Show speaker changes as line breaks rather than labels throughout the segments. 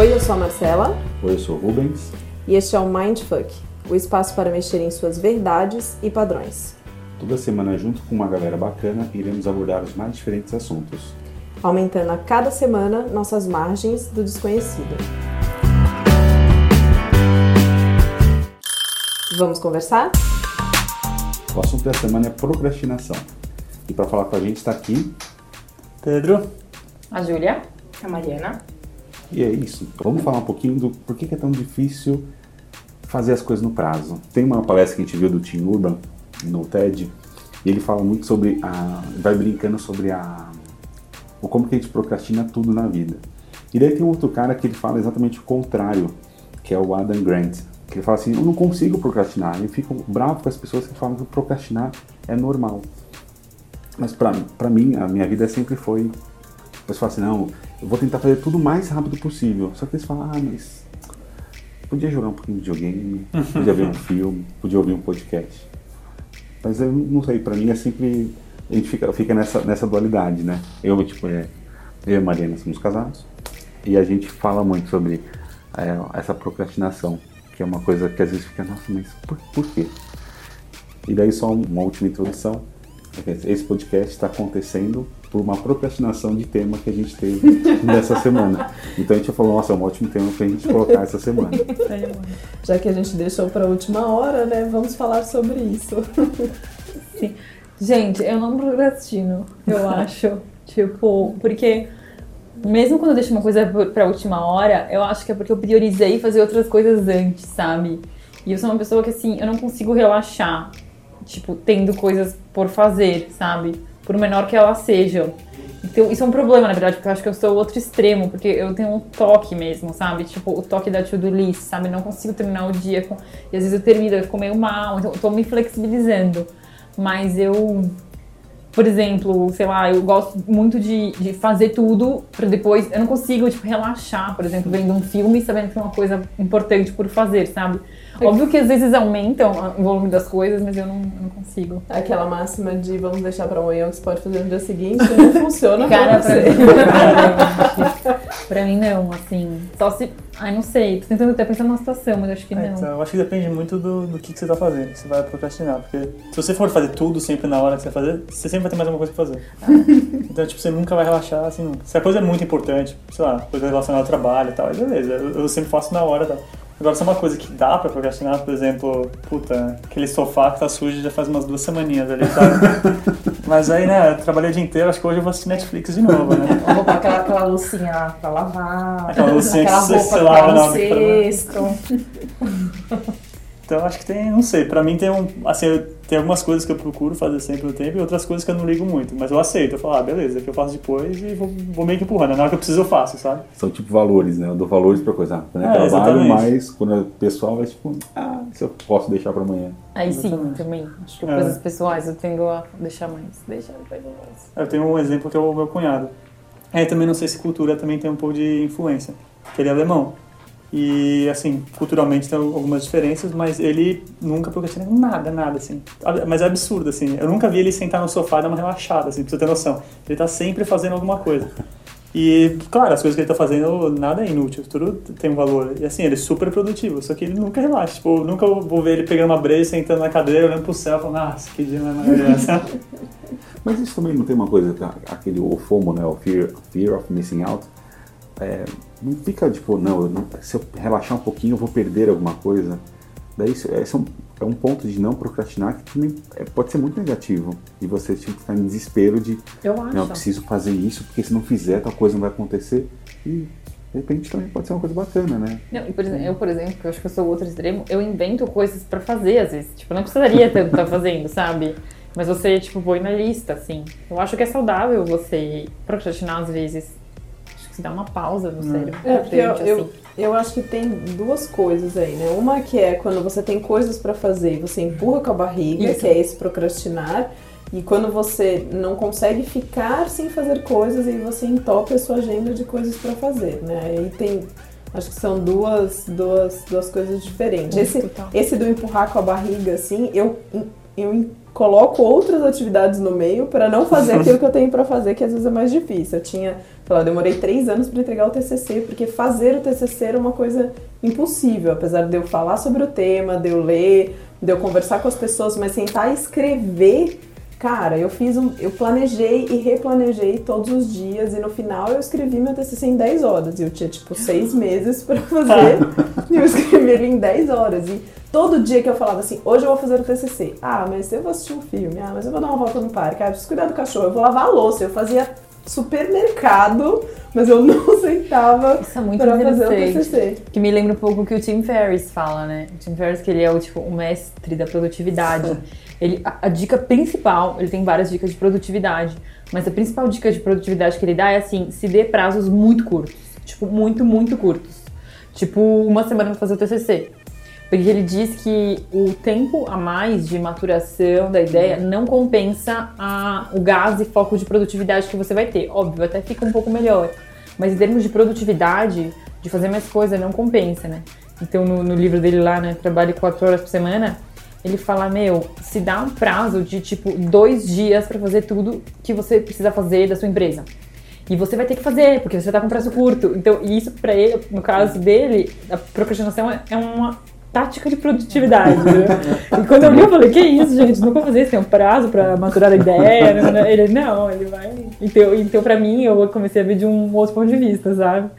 Oi, eu sou a Marcela.
Oi, eu sou o Rubens.
E este é o Mindfuck, o espaço para mexer em suas verdades e padrões.
Toda semana, junto com uma galera bacana, iremos abordar os mais diferentes assuntos,
aumentando a cada semana nossas margens do desconhecido. Vamos conversar?
O assunto da semana é procrastinação. E para falar com a gente está aqui
Pedro,
a Júlia,
a Mariana.
E é isso. Vamos falar um pouquinho do por que é tão difícil fazer as coisas no prazo. Tem uma palestra que a gente viu do Tim Urban no TED e ele fala muito sobre a. vai brincando sobre a. o como que a gente procrastina tudo na vida. E daí tem outro cara que ele fala exatamente o contrário, que é o Adam Grant. Que ele fala assim: eu não consigo procrastinar. Eu fico bravo com as pessoas que falam que procrastinar é normal. Mas para mim, a minha vida sempre foi. Você fala assim: não, eu vou tentar fazer tudo o mais rápido possível. Só que eles falam: ah, mas. Podia jogar um pouquinho de videogame, podia ver um filme, podia ouvir um podcast. Mas eu não sei, para mim é sempre. A gente fica, fica nessa, nessa dualidade, né? Eu, tipo, é, eu e a Mariana somos casados e a gente fala muito sobre é, essa procrastinação, que é uma coisa que às vezes fica, nossa, mas por, por quê? E daí só uma última introdução. Esse podcast está acontecendo por uma procrastinação de tema que a gente teve nessa semana. Então a gente falou, nossa, é um ótimo tema para a gente colocar essa semana.
Já que a gente deixou para a última hora, né? Vamos falar sobre isso.
Sim. Gente, eu não procrastino, eu acho. tipo, porque mesmo quando eu deixo uma coisa para a última hora, eu acho que é porque eu priorizei fazer outras coisas antes, sabe? E eu sou uma pessoa que assim, eu não consigo relaxar, tipo, tendo coisas por fazer, sabe? Por menor que elas sejam. Então, isso é um problema, na verdade, porque eu acho que eu sou outro extremo, porque eu tenho um toque mesmo, sabe? Tipo, o toque da to-do list, sabe? Não consigo terminar o dia com... E às vezes eu termino, eu fico meio mal, então eu tô me flexibilizando. Mas eu, por exemplo, sei lá, eu gosto muito de, de fazer tudo pra depois... Eu não consigo, tipo, relaxar, por exemplo, vendo um filme sabendo que tem uma coisa importante por fazer, sabe? Óbvio que às vezes aumentam o volume das coisas, mas eu não, eu não consigo.
Aquela máxima de vamos deixar pra amanhã o que você pode fazer no dia seguinte não funciona
Cara,
pra você.
Pra mim, pra mim não, assim. Só se. Ai, não sei. Tô tentando até pensar numa situação, mas acho que é, não.
Então, eu acho que depende muito do, do que, que você tá fazendo. Você vai procrastinar. Porque se você for fazer tudo sempre na hora que você vai fazer, você sempre vai ter mais alguma coisa pra fazer. Ah. Então, tipo, você nunca vai relaxar, assim. Se a coisa é muito importante, sei lá, coisa relacionada ao trabalho e tal, aí beleza. Eu, eu sempre faço na hora e tal. Agora, se é uma coisa que dá pra procrastinar, por exemplo, puta, aquele sofá que tá sujo já faz umas duas semaninhas ali, sabe? Mas aí, né, eu trabalhei o dia inteiro, acho que hoje eu vou assistir Netflix de novo, né?
Eu vou aquela, aquela loucinha lá pra lavar.
Aquela loucinha
aquela
que você lava
no cesto.
Então acho que tem, não sei, pra mim tem um, assim, tem algumas coisas que eu procuro fazer sempre no tempo e outras coisas que eu não ligo muito, mas eu aceito, eu falo, ah, beleza, que eu faço depois e vou, vou meio que empurrando, na hora que eu preciso eu faço, sabe?
São tipo valores, né? Eu dou valores pra coisa. Quando é, é trabalho, exatamente. mas quando é pessoal é tipo, ah, isso eu posso deixar pra amanhã.
Aí sim, também. Acho que é. coisas pessoais eu tendo a deixar mais, deixar depois mais.
Eu tenho um exemplo que é o meu cunhado. É, também não sei se cultura também tem um pouco de influência, que ele é alemão. E, assim, culturalmente tem algumas diferenças, mas ele nunca procrastina nada, nada, assim. Mas é absurdo, assim. Eu nunca vi ele sentar no sofá e dar uma relaxada, assim, pra você ter noção. Ele tá sempre fazendo alguma coisa. E, claro, as coisas que ele tá fazendo, nada é inútil, tudo tem um valor. E, assim, ele é super produtivo, só que ele nunca relaxa. Tipo, nunca vou ver ele pegando uma breja, sentando na cadeira, olhando pro céu, falando, nossa, que dia maravilhoso.
Mas isso também não tem uma coisa, aquele o FOMO, né, o Fear, fear of Missing Out, é, não fica tipo, não, não, se eu relaxar um pouquinho eu vou perder alguma coisa. Daí isso, esse é um, é um ponto de não procrastinar que também é, pode ser muito negativo. E você tipo, ficar em desespero de,
eu acho.
não, eu preciso fazer isso porque se não fizer tal coisa não vai acontecer. E de repente também pode ser uma coisa bacana, né?
Não, por exemplo, eu, por exemplo, que eu acho que eu sou o outro extremo, eu invento coisas para fazer às vezes. Tipo, não precisaria tanto estar tá fazendo, sabe? Mas você, tipo, põe na lista, assim. Eu acho que é saudável você procrastinar às vezes que dá uma pausa no hum. cérebro.
É, porque eu, assim. eu, eu, acho que tem duas coisas aí, né? Uma que é quando você tem coisas para fazer e você empurra com a barriga, Isso. que é esse procrastinar. E quando você não consegue ficar sem fazer coisas, aí você entope a sua agenda de coisas para fazer, né? Aí tem Acho que são duas, duas, duas coisas diferentes. Esse, esse do empurrar com a barriga, assim, eu, eu coloco outras atividades no meio para não fazer aquilo que eu tenho para fazer, que às vezes é mais difícil. Eu tinha Falar, eu demorei três anos para entregar o TCC, porque fazer o TCC era uma coisa impossível, apesar de eu falar sobre o tema, de eu ler, de eu conversar com as pessoas, mas sentar e escrever, cara, eu fiz um, eu planejei e replanejei todos os dias e no final eu escrevi meu TCC em 10 horas. E eu tinha tipo seis meses para fazer e eu escrevi ele em 10 horas. E todo dia que eu falava assim, hoje eu vou fazer o TCC. Ah, mas eu vou assistir um filme. Ah, mas eu vou dar uma volta no parque. Ah, eu preciso cuidar do cachorro. Eu vou lavar a louça. Eu fazia supermercado, mas eu não sentava
Isso é muito
para fazer o. TCC.
Que me lembra um pouco o que o Tim Ferriss fala, né? O Tim Ferriss, que ele é o, tipo, o mestre da produtividade. Ele, a, a dica principal, ele tem várias dicas de produtividade, mas a principal dica de produtividade que ele dá é assim, se dê prazos muito curtos. Tipo, muito, muito curtos. Tipo, uma semana pra fazer o TCC. Porque ele diz que o tempo a mais de maturação da ideia não compensa a, o gás e foco de produtividade que você vai ter. Óbvio, até fica um pouco melhor. Mas em termos de produtividade, de fazer mais coisa, não compensa, né? Então, no, no livro dele lá, né, Trabalhe quatro horas por semana, ele fala, meu, se dá um prazo de, tipo, dois dias pra fazer tudo que você precisa fazer da sua empresa. E você vai ter que fazer, porque você tá com prazo curto. Então, isso pra ele, no caso dele, a procrastinação é é uma tática de produtividade. né? E quando eu li, eu falei, que isso, gente, nunca vou fazer isso, tem um prazo pra maturar a ideia. Ele, não, ele vai... Então, então, pra mim, eu comecei a ver de um outro ponto de vista, sabe?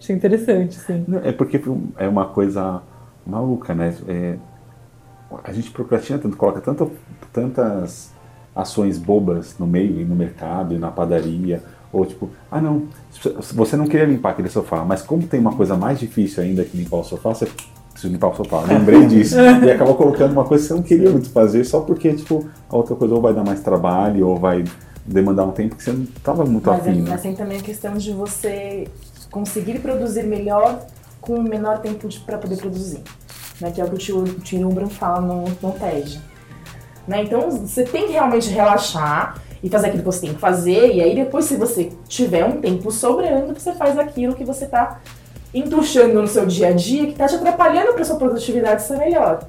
Achei interessante.
Não, É porque é uma coisa maluca, né? É, a gente procrastina tanto, coloca tanto, tantas ações bobas no meio, e no mercado, e na padaria, ou tipo, ah não, você não queria limpar aquele sofá, mas como tem uma coisa mais difícil ainda que limpar o sofá, você limpar o sofá. Lembrei disso. e acaba colocando uma coisa que você não queria muito fazer, só porque, tipo, a outra coisa ou vai dar mais trabalho, ou vai demandar um tempo que você não estava muito
Mas,
afim.
é,
né?
mas tem também a questão de você conseguir produzir melhor com o menor tempo para poder produzir. Né? Que é o que o tio, o tio Umbran fala no, no TED. Né? Então você tem que realmente relaxar e fazer aquilo que você tem que fazer. E aí depois, se você tiver um tempo sobrando, você faz aquilo que você tá entuchando no seu dia a dia, que tá te atrapalhando para sua produtividade ser melhor.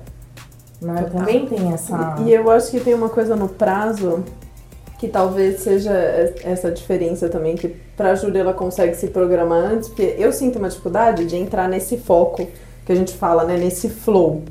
Né? Também tem essa.
E eu acho que tem uma coisa no prazo que talvez seja essa diferença também, que pra Júlia ela consegue se programar antes, porque eu sinto uma dificuldade de entrar nesse foco que a gente fala, né, nesse flow.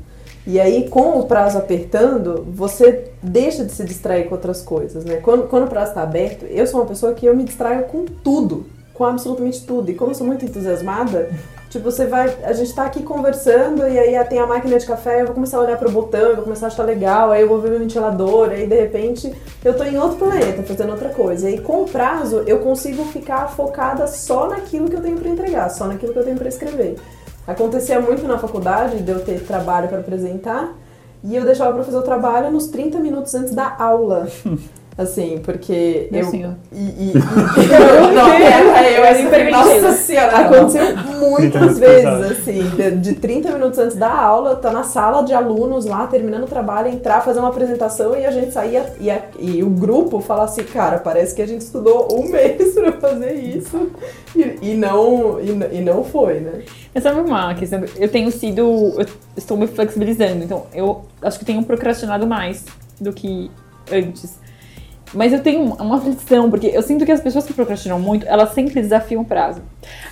E aí, com o prazo apertando, você deixa de se distrair com outras coisas, né? Quando, quando o prazo está aberto, eu sou uma pessoa que eu me distraio com tudo, com absolutamente tudo. E como eu sou muito entusiasmada, tipo, você vai. A gente tá aqui conversando e aí tem a máquina de café, eu vou começar a olhar pro botão, eu vou começar a achar legal, aí eu vou ver meu ventilador, aí de repente eu tô em outro planeta, fazendo outra coisa. E aí, com o prazo, eu consigo ficar focada só naquilo que eu tenho para entregar, só naquilo que eu tenho para escrever. Acontecia muito na faculdade de eu ter trabalho para apresentar e eu deixava para fazer o trabalho nos 30 minutos antes da aula. Assim, porque eu.
Assim, ó.
e, e-
Eu não quero, eu
é
era super Nossa senhora.
Aconteceu
30
muitas vezes, assim, de, de 30 minutos antes da aula, tá na sala de alunos lá, terminando o trabalho, entrar, fazer uma apresentação e a gente saía e, a- e o grupo falar assim, cara, parece que a gente estudou um mês pra fazer isso e, e não, e, e não foi, né?
Mas sabe uma questão? Eu tenho sido. Eu estou me flexibilizando. Então, eu acho que tenho procrastinado mais do que antes. Mas eu tenho uma aflição, porque eu sinto que as pessoas que procrastinam muito, elas sempre desafiam o prazo.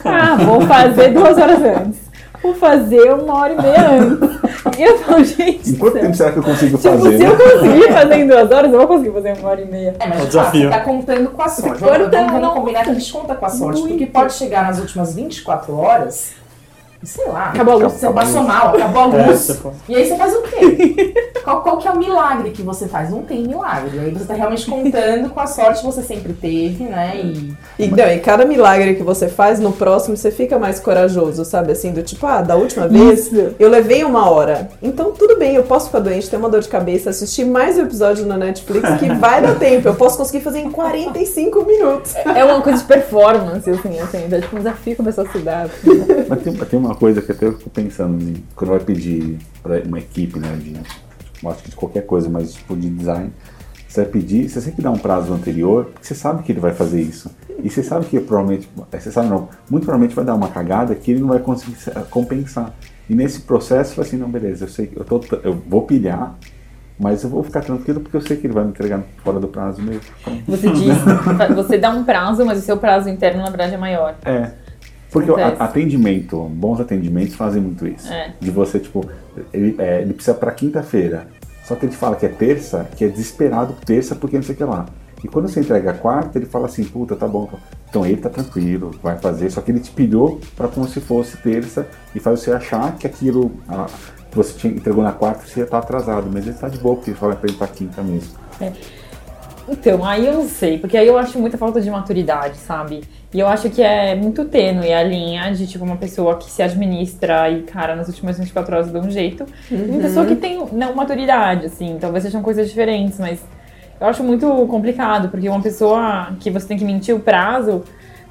Ah, vou fazer duas horas antes. Vou fazer uma hora e meia antes. E eu falo, gente.
Em quanto tempo será que eu consigo
Tipo,
fazer?
se
né?
eu conseguir fazer em duas horas, eu vou conseguir fazer uma hora e meia.
É, mas
É desafio.
você tá contando com a sorte. Vamos, vamos
não.
combinar que a gente conta com a sorte, porque
Muito.
pode chegar nas últimas 24 horas, sei lá,
Acabou a luz.
você passou mal, acabou a
É,
luz. E aí você faz o quê? Qual, qual que é o milagre que você faz? Não tem milagre. Aí você tá realmente contando com a sorte que você sempre teve, né? E
E, não, e cada milagre que você faz, no próximo você fica mais corajoso, sabe? Assim, do tipo, ah, da última vez eu levei uma hora. Então tudo bem, eu posso ficar doente, ter uma dor de cabeça, assistir mais um episódio na Netflix que vai dar tempo. Eu posso conseguir fazer em 45 minutos.
É uma coisa de performance, assim, assim. Então, tipo, um desafio começou a se dar. assim.
Mas tem, tem uma coisa que até eu fico pensando, em- quando vai pedir para uma equipe, né, de, acho que de qualquer coisa, mas tipo de design, você vai pedir, você sempre dá um prazo anterior, porque você sabe que ele vai fazer isso. E você sabe que provavelmente, é, você sabe não, muito provavelmente vai dar uma cagada que ele não vai conseguir se- compensar. E nesse processo, assim, não, beleza, eu sei que eu, tô, eu vou pilhar, Mas eu vou ficar tranquilo porque eu sei que ele vai me entregar fora do prazo mesmo.
Você diz, você dá um prazo, mas o seu prazo interno, na verdade, é maior.
É. Porque o
Acontece.
a- atendimento, bons atendimentos fazem muito isso.
É.
De você, tipo, ele, é, ele precisa pra quinta-feira. Só que ele fala que é terça, que é desesperado terça porque não sei o que lá. E quando você entrega a quarta, ele fala assim, puta, tá bom. Então ele tá tranquilo, vai fazer. Só que ele te pilhou pra como se fosse terça e faz você achar que aquilo ah, que você tinha, entregou na quarta, você ia estar atrasado. Mas ele tá de boa, porque ele fala pra ele pra quinta mesmo.
Então, aí eu não sei, porque aí eu acho muita falta de maturidade, sabe? E eu acho que é muito tênue a linha de, tipo, uma pessoa que se administra e, cara, nas últimas 24 horas de um jeito, e uma pessoa que tem não maturidade, assim. Talvez sejam coisas diferentes, mas eu acho muito complicado, porque uma pessoa que você tem que mentir o prazo,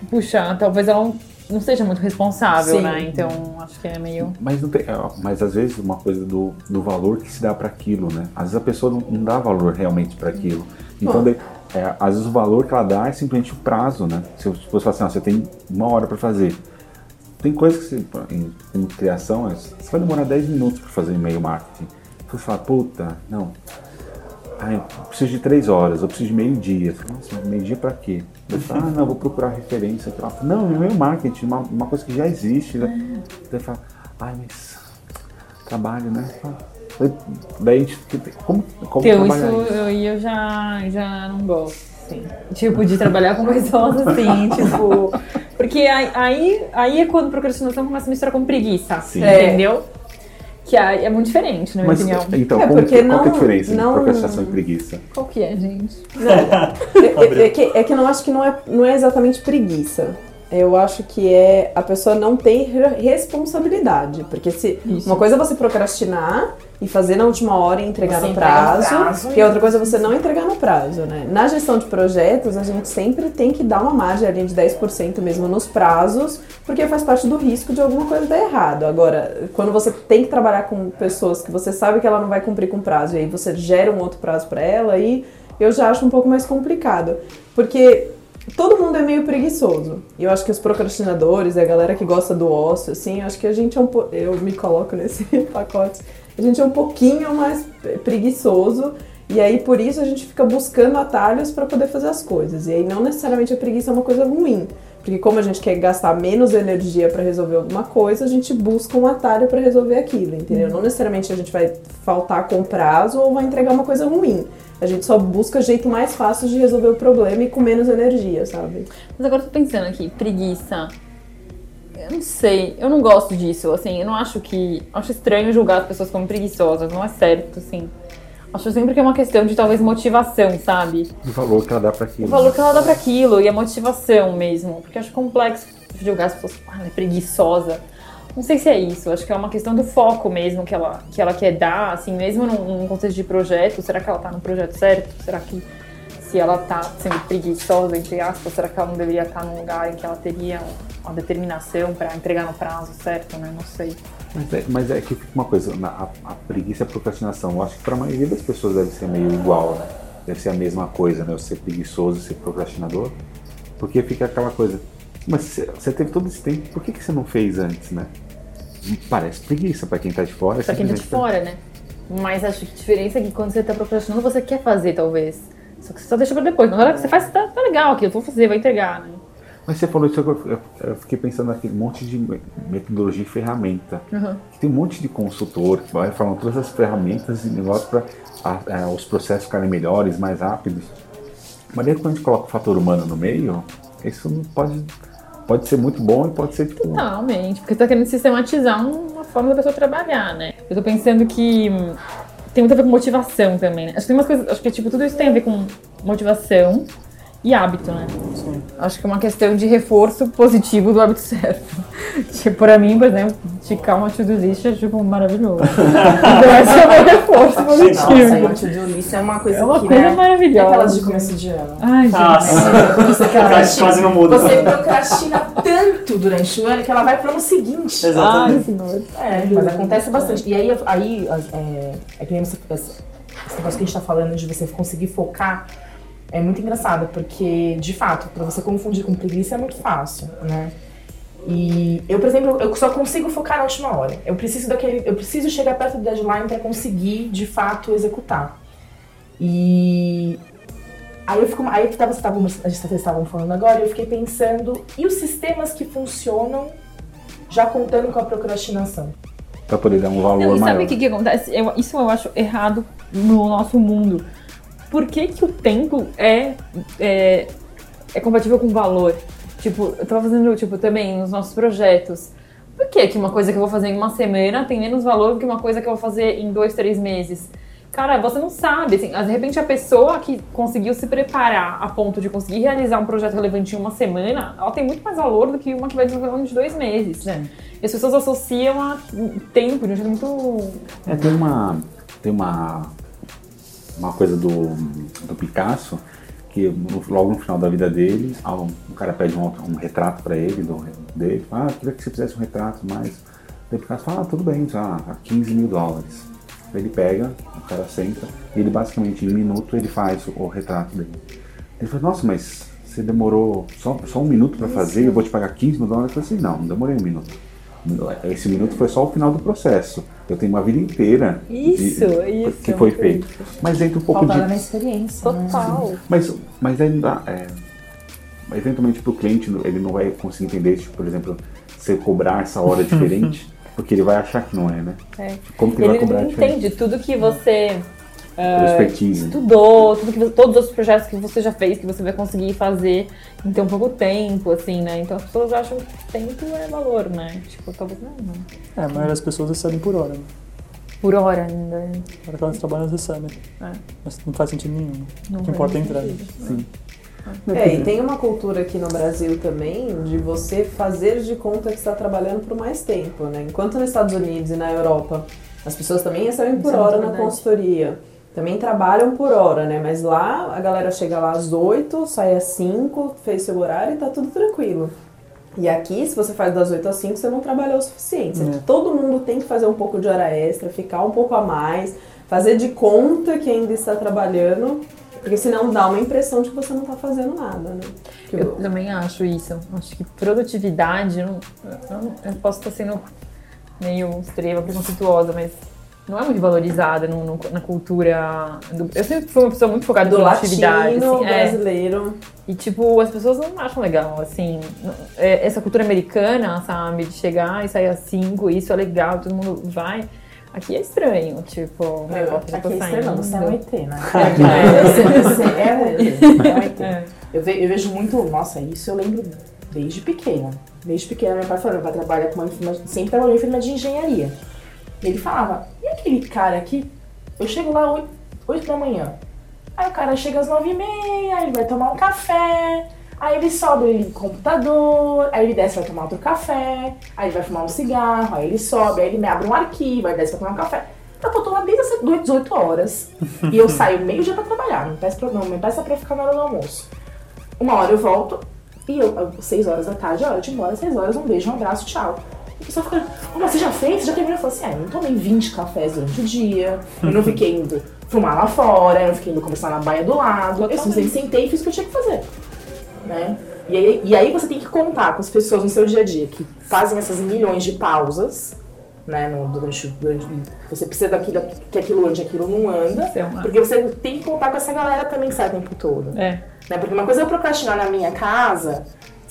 puxa, talvez ela não- seja muito responsável,
Sim.
né? Então, acho que é meio.
Mas, não tem, é, mas às vezes uma coisa do, do valor que se dá para aquilo, né? Às vezes a pessoa não, não dá valor realmente para aquilo. Então, daí, é, às vezes o valor que ela dá é simplesmente o prazo, né? Se você fosse falar assim, ó, você tem uma hora para fazer. Tem coisas que você, em, em criação, é, você vai demorar 10 minutos para fazer e-mail marketing. Você fala, puta, não. Ai, eu preciso de 3 horas, eu preciso de meio dia. Você fala, Nossa, mas meio dia para quê? Eu falo, ah, não, vou procurar referência. lá. Não, e-mail marketing, uma, uma coisa que já existe. Né? Você fala, ai, mas trabalho, né? Daí a gente fica, como, como
Então, isso
trabalhar isso?
eu, eu já, já não gosto, assim. Tipo, de trabalhar com pessoas assim, tipo. Porque aí, aí, é quando procrastinação começa a misturar com preguiça.
Sim.
Entendeu? Que aí é muito diferente, na minha
Mas,
opinião.
então,
É,
como
porque
que, qual que é a
não-
diferença
não-
entre procrastinação e preguiça?
Qual que é, gente?
É, é- é que, é que eu não acho que não é, não é exatamente preguiça. Eu acho que é a pessoa não tem re- responsabilidade. Porque se
Isso.
uma coisa é você procrastinar e fazer na última hora e entregar
Você
no
entrega
prazo,
prazo
e
e-
outra coisa é você não entregar no prazo, né? Na gestão de projetos, a gente sempre tem que dar uma margem ali de 10% mesmo nos prazos, porque faz parte do risco de alguma coisa dar errado. Agora, quando você tem que trabalhar com pessoas que você sabe que ela não vai cumprir com prazo, e aí você gera um outro prazo para ela, aí eu já acho um pouco mais complicado. Porque todo mundo é meio preguiçoso. E eu acho que os procrastinadores, a galera que gosta do ócio, assim, eu acho que a gente é um. Eu me coloco nesse pacote. A gente é um pouquinho mais preguiçoso. E aí, por isso, a gente fica buscando atalhos para poder fazer as coisas. E aí, não necessariamente a preguiça é uma coisa ruim. Porque, como a gente quer gastar menos energia para resolver alguma coisa, a gente busca um atalho para resolver aquilo, entendeu? Não necessariamente a gente vai faltar com prazo ou vai entregar uma coisa ruim. A gente só busca jeito mais fácil de resolver o problema e com menos energia, sabe?
Mas agora eu tô pensando aqui, preguiça. Eu não sei, eu não gosto disso, assim, eu não acho que. Acho estranho julgar as pessoas como preguiçosas, não é certo, assim. Acho sempre que é uma questão de talvez motivação, sabe?
O valor que ela dá para aquilo.
O valor que ela dá pra aquilo e a motivação mesmo. Porque eu acho complexo julgar as pessoas, ah, ela é preguiçosa. Não sei se é isso, acho que é uma questão do foco mesmo que ela, que ela quer dar, assim, mesmo num, num contexto de projeto, será que ela tá no projeto certo? Será que se ela tá sendo preguiçosa, entre aspas, será que ela não deveria estar num lugar em que ela teria uma determinação pra entregar no prazo certo, né? Não sei.
Mas é, mas é que fica uma coisa, a, a preguiça e a procrastinação, eu acho que para a maioria das pessoas deve ser meio igual, né? Deve ser a mesma coisa, né? Eu ser preguiçoso e ser procrastinador. Porque fica aquela coisa, mas você teve todo esse tempo, por que, que você não fez antes, né? Parece preguiça para quem tá de fora. é
Pra quem tá de fora, né? Mas acho que a diferença é que quando você tá procrastinando, você quer fazer, talvez. Só que você só deixa pra depois. Na hora que você faz, tá, tá legal aqui, eu vou fazer, vou entregar, né?
Mas você falou isso, eu, fiquei pensando naquele monte de me- metodologia e ferramenta.
Uhum.
Tem um monte de consultor que vai falando todas as ferramentas e negócios para os processos ficarem melhores, mais rápidos. Mas daí quando a gente coloca o fator humano no meio, isso não pode, pode ser muito bom e pode ser tipo.
Totalmente, porque você tá querendo sistematizar uma forma da pessoa trabalhar, né? Eu tô pensando que tem muito a ver com motivação também, né? Acho que tem umas coisas, acho que tipo, tudo isso tem a ver com motivação e hábito, né?
Sim.
Acho que é uma questão de reforço positivo do hábito certo. tipo, pra mim, por exemplo, ticar uma to-do list é tipo maravilhoso. então esse é o meu reforço
Nossa,
positivo.
uma to-do list é uma coisa
É uma
que,
coisa
né? É
maravilhosa.
aquelas de começo de ano.
Ai, gente.
Nossa,
Você
quase, não muda.
Você procrastina tanto durante o ano que ela vai pro ano seguinte.
Ai,
Exatamente.
senhor.
É, mas acontece bastante. E aí, aí é, é que nem você, esse negócio que a gente tá falando de você conseguir focar é muito engraçado, porque, de fato, pra você confundir com preguiça é muito fácil, né? E eu, por exemplo, eu só consigo focar na última hora. Eu preciso daquele, eu preciso chegar perto do deadline para conseguir de fato executar. E aí eu fico, aí que tava, tava, a gente vocês estavam falando agora, eu fiquei pensando e os sistemas que funcionam já contando com a procrastinação.
Para poder dar um valor
Não, e
maior.
sabe o que, que acontece? Eu- isso eu acho errado no nosso mundo. Por que, que o tempo é, é, é compatível com valor? Tipo, eu tava fazendo, tipo, também nos nossos projetos. Por que, que uma coisa que eu vou fazer em uma semana tem menos valor do que uma coisa que eu vou fazer em dois, três meses? Cara, você não sabe, assim, de repente a pessoa que conseguiu se preparar a ponto de conseguir realizar um projeto relevante em uma semana, ela tem muito mais valor do que uma que vai desenvolver de dois meses.
É.
E as pessoas associam a tempo de um jeito muito
É, tem uma, tem uma, uma coisa do, do Picasso que logo no final da vida dele, um, o cara pede um, um retrato para ele, do, dele, fala, ah, queria que você fizesse um retrato. Daí o Picasso fala, ah, tudo bem, já, a 15 mil dólares. Ele pega, o cara senta, e ele basicamente em um minuto ele faz o, o retrato dele. Ele fala, nossa, mas você demorou só, só um minuto para fazer eu vou te pagar 15 mil dólares? Eu falei assim, não, não demorei um minuto. Esse minuto foi só o final do processo. Eu tenho uma vida inteira de-
Isso, isso,
que foi feito. Mas entra um pouco
Faltava
de.
na experiência. né?
total.
Mas, mas ainda. É, eventualmente para o cliente ele não vai conseguir entender, tipo, por exemplo, você cobrar essa hora diferente, porque ele vai achar que não é, né?
É.
Como que ele, vai
Ele
cobrar
não
diferente?
entende tudo que você
Expertise.
estudou, tudo que você- todos os outros projetos que você já fez, que você vai conseguir fazer em tão pouco tempo, assim, né? Então as pessoas acham que tempo é valor, né? Tipo, talvez não, não.
É, a maioria das pessoas recebem por hora. Né?
Por hora ainda. né?
Na hora que elas trabalham, elas recebem.
É.
Mas não faz sentido nenhum. né?
Não
o que importa é entrega.
Sim.
É, e tem uma cultura aqui no Brasil também de você fazer de conta que está trabalhando por mais tempo, né? Enquanto nos Estados Unidos e na Europa as pessoas também recebem por
é
hora na consultoria. Também trabalham por hora, né? Mas lá a galera chega lá às 8, sai às 5, fez seu horário e tá tudo tranquilo. E aqui, se você faz das 8 às 5, você não trabalhou o suficiente.
É.
Todo mundo tem que fazer um pouco de hora extra, ficar um pouco a mais, fazer de conta que ainda está trabalhando, porque senão dá uma impressão de que você não está fazendo nada, né? Que
Eu também acho isso. Acho que produtividade, eu, não- eu, não- eu posso estar sendo meio extrema, preconceituosa, mas não é muito valorizada no- no- na cultura. do- eu sempre fui uma pessoa muito focada
do latino
assim, é.
brasileiro.
E, tipo, as pessoas não acham legal, assim. não- é, Essa cultura americana, sabe? De chegar e sair às 5, isso é legal, todo mundo vai. Aqui é estranho, tipo,
É,
meu, eu tô
Aqui é estranho, você é um ET, né?
É.
É é.
É.
Eu vejo muito, nossa, isso eu lembro desde pequena. Desde pequena, meu pai falou, meu pai trabalha com uma enfermagem, sempre trabalhou em enfermagem de engenharia. E ele falava, e aquele cara aqui, eu chego lá 8, 8 da manhã. Aí o cara chega às 9 e meia, ele vai tomar um café, aí ele sobe, ele liga o computador, aí ele desce vai tomar outro café, aí ele vai fumar um cigarro, aí ele sobe, aí ele me abre um arquivo, aí desce pra tomar um café. Então eu tô lá desde as 18 horas. e eu saio meio dia pra trabalhar, não peço pra, não me peça pra ficar na hora do almoço. Uma hora eu volto e eu, às 6 horas da tarde, é hora de ir embora, 6 horas, um beijo, um abraço, tchau. E a pessoa fica, "Oh, mas você já fez? Você já terminou? Eu falo assim, ah, eu não tomei 20 cafés durante o dia, eu não fiquei indo fumar lá fora, eu não fiquei indo conversar na baia do lado. Eu simplesmente sentei e fiz o que eu tinha que fazer. Né? E, aí, e aí você tem que contar com as pessoas no seu dia a dia que fazem essas milhões de pausas, né? No, durante, durante, você precisa daquilo, que aquilo ande, aquilo não anda.
É
Porque você tem que contar com essa galera também que sai o tempo todo.
É.
Né? Porque uma coisa é eu procrastinar na minha casa,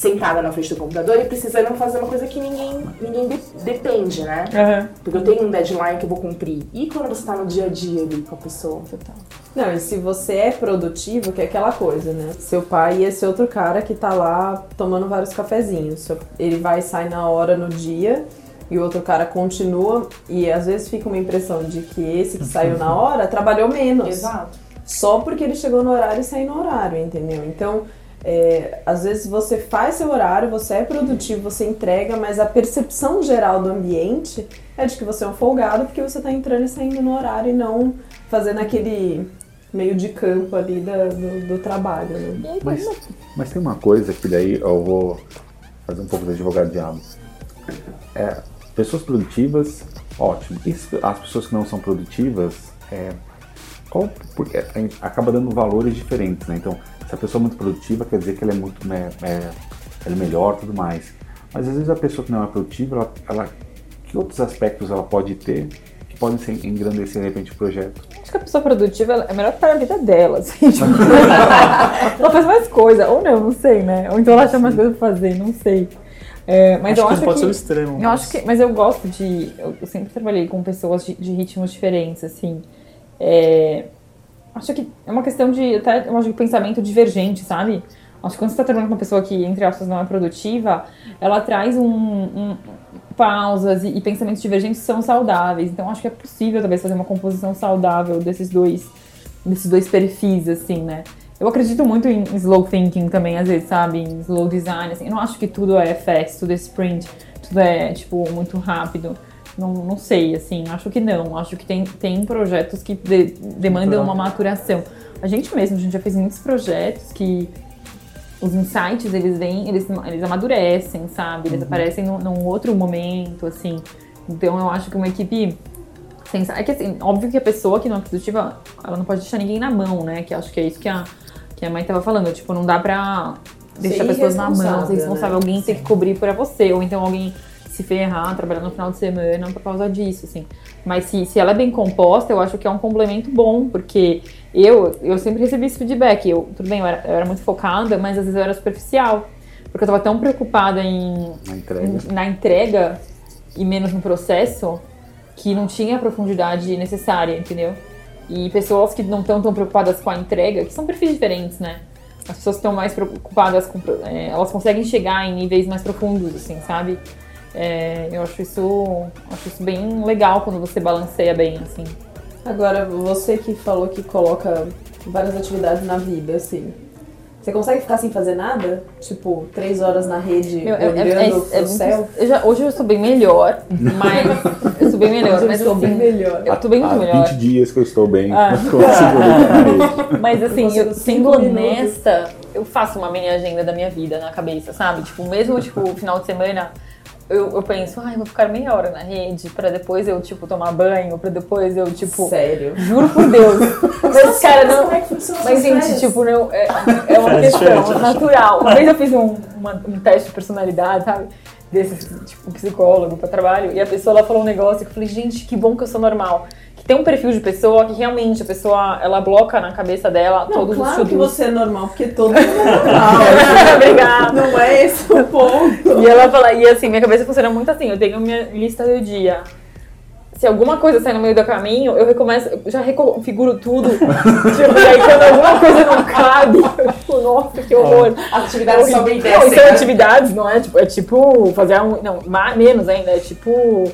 sentada na frente do computador e precisando fazer uma coisa que ninguém, ninguém de- depende, né?
Aham.
Porque eu tenho um deadline que eu vou cumprir. E quando você tá no dia a dia ali com a pessoa? Total.
Não, e se você é produtivo, que é aquela coisa, né? Seu pai e esse outro cara que tá lá tomando vários cafezinhos. Ele vai e sai na hora no dia e o outro cara continua e às vezes fica uma impressão de que esse que saiu na hora trabalhou menos.
Exato.
Só porque ele chegou no horário e saiu no horário, entendeu? Então, é, às vezes você faz seu horário, você é produtivo, você entrega, mas a percepção geral do ambiente é de que você é um folgado porque você tá entrando e saindo no horário e não fazendo aquele meio de campo ali da- do, do trabalho, né?
Mas, mas tem uma coisa que daí eu vou fazer um pouco de advogado diabo. É, pessoas produtivas, ótimo. E as pessoas que não são produtivas, é, qual, porque acaba dando valores diferentes, né? Então, se a pessoa é muito produtiva, quer dizer que ela é muito né, é, ela é melhor tudo mais. Mas às vezes a pessoa que não é produtiva, ela, ela- que outros aspectos ela pode ter que podem ser engrandecer de repente o projeto?
Acho que a pessoa produtiva ela- é melhor para a vida dela, assim. tipo, ela faz mais coisa, ou não, não sei, né? Ou então ela acha mais coisa pra fazer, não sei. É, mas
acho
eu
que
acho
não pode
que.
ser o extremo.
Eu
mas-
acho que, mas eu gosto de. Eu eu sempre trabalhei com pessoas de, de ritmos diferentes, assim. É, acho que é uma questão de até eu acho pensamento divergente, sabe? Acho que quando você está trabalhando com uma pessoa que, entre aspas, não é produtiva, ela traz um, um- pausas e, e pensamentos divergentes são saudáveis. Então acho que é possível talvez fazer uma composição saudável desses dois, desses dois perfis, assim, né? Eu acredito muito em slow thinking também, às vezes, sabe? Em slow design, assim. Eu não acho que tudo é fast, tudo é sprint, tudo é, tipo, muito rápido. Não, não sei, assim, acho que não. Acho que tem, tem projetos que de- demandam uma maturação. A gente mesmo, a gente já fez muitos projetos que os insights, eles vêm, eles, eles amadurecem, sabe? Eles aparecem num, num outro momento, assim. Então eu acho que uma equipe É que assim, óbvio que a pessoa que não é produtiva, ela não pode deixar ninguém na mão, né? Que acho que é isso que a, que a mãe tava falando. Tipo, não dá pra deixar
Ser
pessoas na mão, ser responsável,
né?
alguém ter que cobrir pra você, ou então alguém se ferrar, trabalhar no final de semana por causa disso, assim. Mas se, se ela é bem composta, eu acho que é um complemento bom, porque eu, eu sempre recebi esse feedback. Eu, tudo bem, eu era, eu era muito focada, mas às vezes eu era superficial. Porque eu tava tão preocupada em,
Na entrega.
na entrega e menos no processo que não tinha a profundidade necessária, entendeu? E pessoas que não estão tão preocupadas com a entrega, que são perfis diferentes, né? As pessoas que estão mais preocupadas com. é, elas conseguem chegar em níveis mais profundos, assim, sabe? É, eu acho isso, acho isso bem legal quando você balanceia bem, assim.
Agora, você que falou que coloca várias atividades na vida, assim. Você consegue ficar sem fazer nada? Tipo, três horas na rede
Meu, é-
olhando
é- é- é
céu?
eu já- hoje eu sou bem melhor, mas. eu sou bem melhor,
Eu
mas
estou bem
assim,
melhor.
Eu tô bem muito
Há
melhor.
20 dias que eu estou bem.
Ah.
Ver.
Mas assim, eu,
cinco
sendo
minutos.
honesta, eu faço uma mini agenda da minha vida na cabeça, sabe? Tipo, mesmo tipo, final de semana, eu, eu penso, ai, vou ficar meia hora na rede pra depois eu, tipo, tomar banho, pra depois eu, tipo.
Sério.
Juro por Deus. Mas, cara, não.
É funciona
Mas, gente, tipo, não, é, é uma questão natural. Uma vez eu fiz um, uma- um teste de personalidade, sabe? Desse, tipo, psicólogo pra trabalho, e a pessoa lá falou um negócio que eu falei, gente, que bom que eu sou normal. Tem um perfil de pessoa que realmente a pessoa, ela bloca na cabeça dela
Não,
todos os
claro que você é normal, porque todo mundo é normal.
Obrigada.
Não é esse o ponto.
E ela fala, e assim, minha cabeça funciona muito assim, eu tenho minha lista do dia. Se alguma coisa sai no meio do caminho, eu recomeço, eu já reconfiguro tudo. tipo, e aí quando alguma coisa não cabe, eu tipo, nossa, que horror.
Atividades
É
sobem e
horrível. Não, são
né?
atividades, não é? Tipo, é tipo fazer um. Não, ma- menos ainda, é tipo.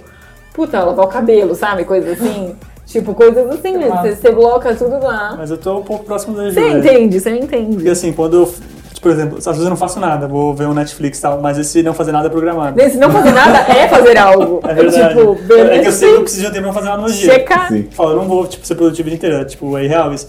Puta, lavar o cabelo, sabe? Coisas assim. Tipo, coisas assim mesmo. Você, você bloca tudo lá.
Mas eu tô um pouco próximo da
Você
Júlia.
entende, você entende.
Porque assim, quando eu, tipo, por exemplo, às vezes eu não faço nada, vou ver um Netflix e tal, mas esse não fazer nada é programado.
Se não fazer nada é fazer algo.
É verdade.
tipo, ver
é que eu sei que eu preciso de um tempo pra fazer nada no dia. Falo, eu não vou tipo, ser produtivo o dia inteiro, é, tipo, é irreal isso.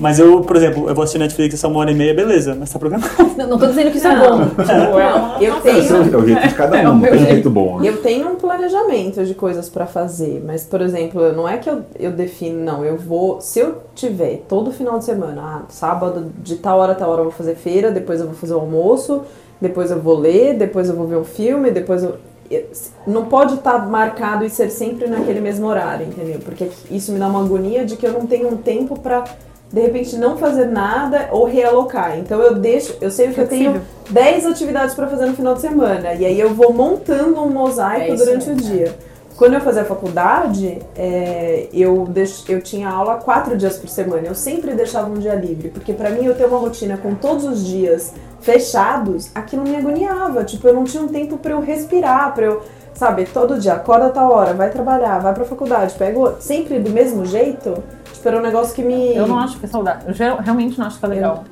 Mas eu, por exemplo, eu vou assistir Netflix essa uma hora e meia, beleza, mas tá programado.
Não, não tô dizendo que isso é
Não.
bom. Tipo, é uma-
Eu
Esse é
tenho,
o jeito de cada
É
um,
meu
tem
jeito.
jeito bom. né?
eu tenho um planejamento de coisas pra fazer, mas, por exemplo, não é que eu, eu defino, não. Eu vou, se eu tiver todo final de semana, ah, sábado, de tal hora a tal hora eu vou fazer feira, depois eu vou fazer o almoço, depois eu vou ler, depois eu vou ver um filme, depois eu. eu- Não pode estar marcado e ser sempre naquele mesmo horário, entendeu? Porque isso me dá uma agonia de que eu não tenho um tempo pra, de repente, não fazer nada ou realocar. Então eu deixo, eu sei que eu tenho
Flexível.
10 atividades pra fazer no final de semana. E aí eu vou montando um mosaico
É
durante o dia. Quando eu fazia faculdade, é, eu, deix- eu tinha aula quatro dias por semana. Eu sempre deixava um dia livre, porque pra mim eu ter uma rotina com todos os dias fechados, aquilo me agoniava. Tipo, eu não tinha um tempo pra eu respirar, pra eu, sabe, todo dia acorda a tal hora, vai trabalhar, vai pra faculdade, pega sempre do mesmo jeito. Tipo, era um negócio que me.
Eu não acho que é saudável. Eu já- realmente não acho que é legal.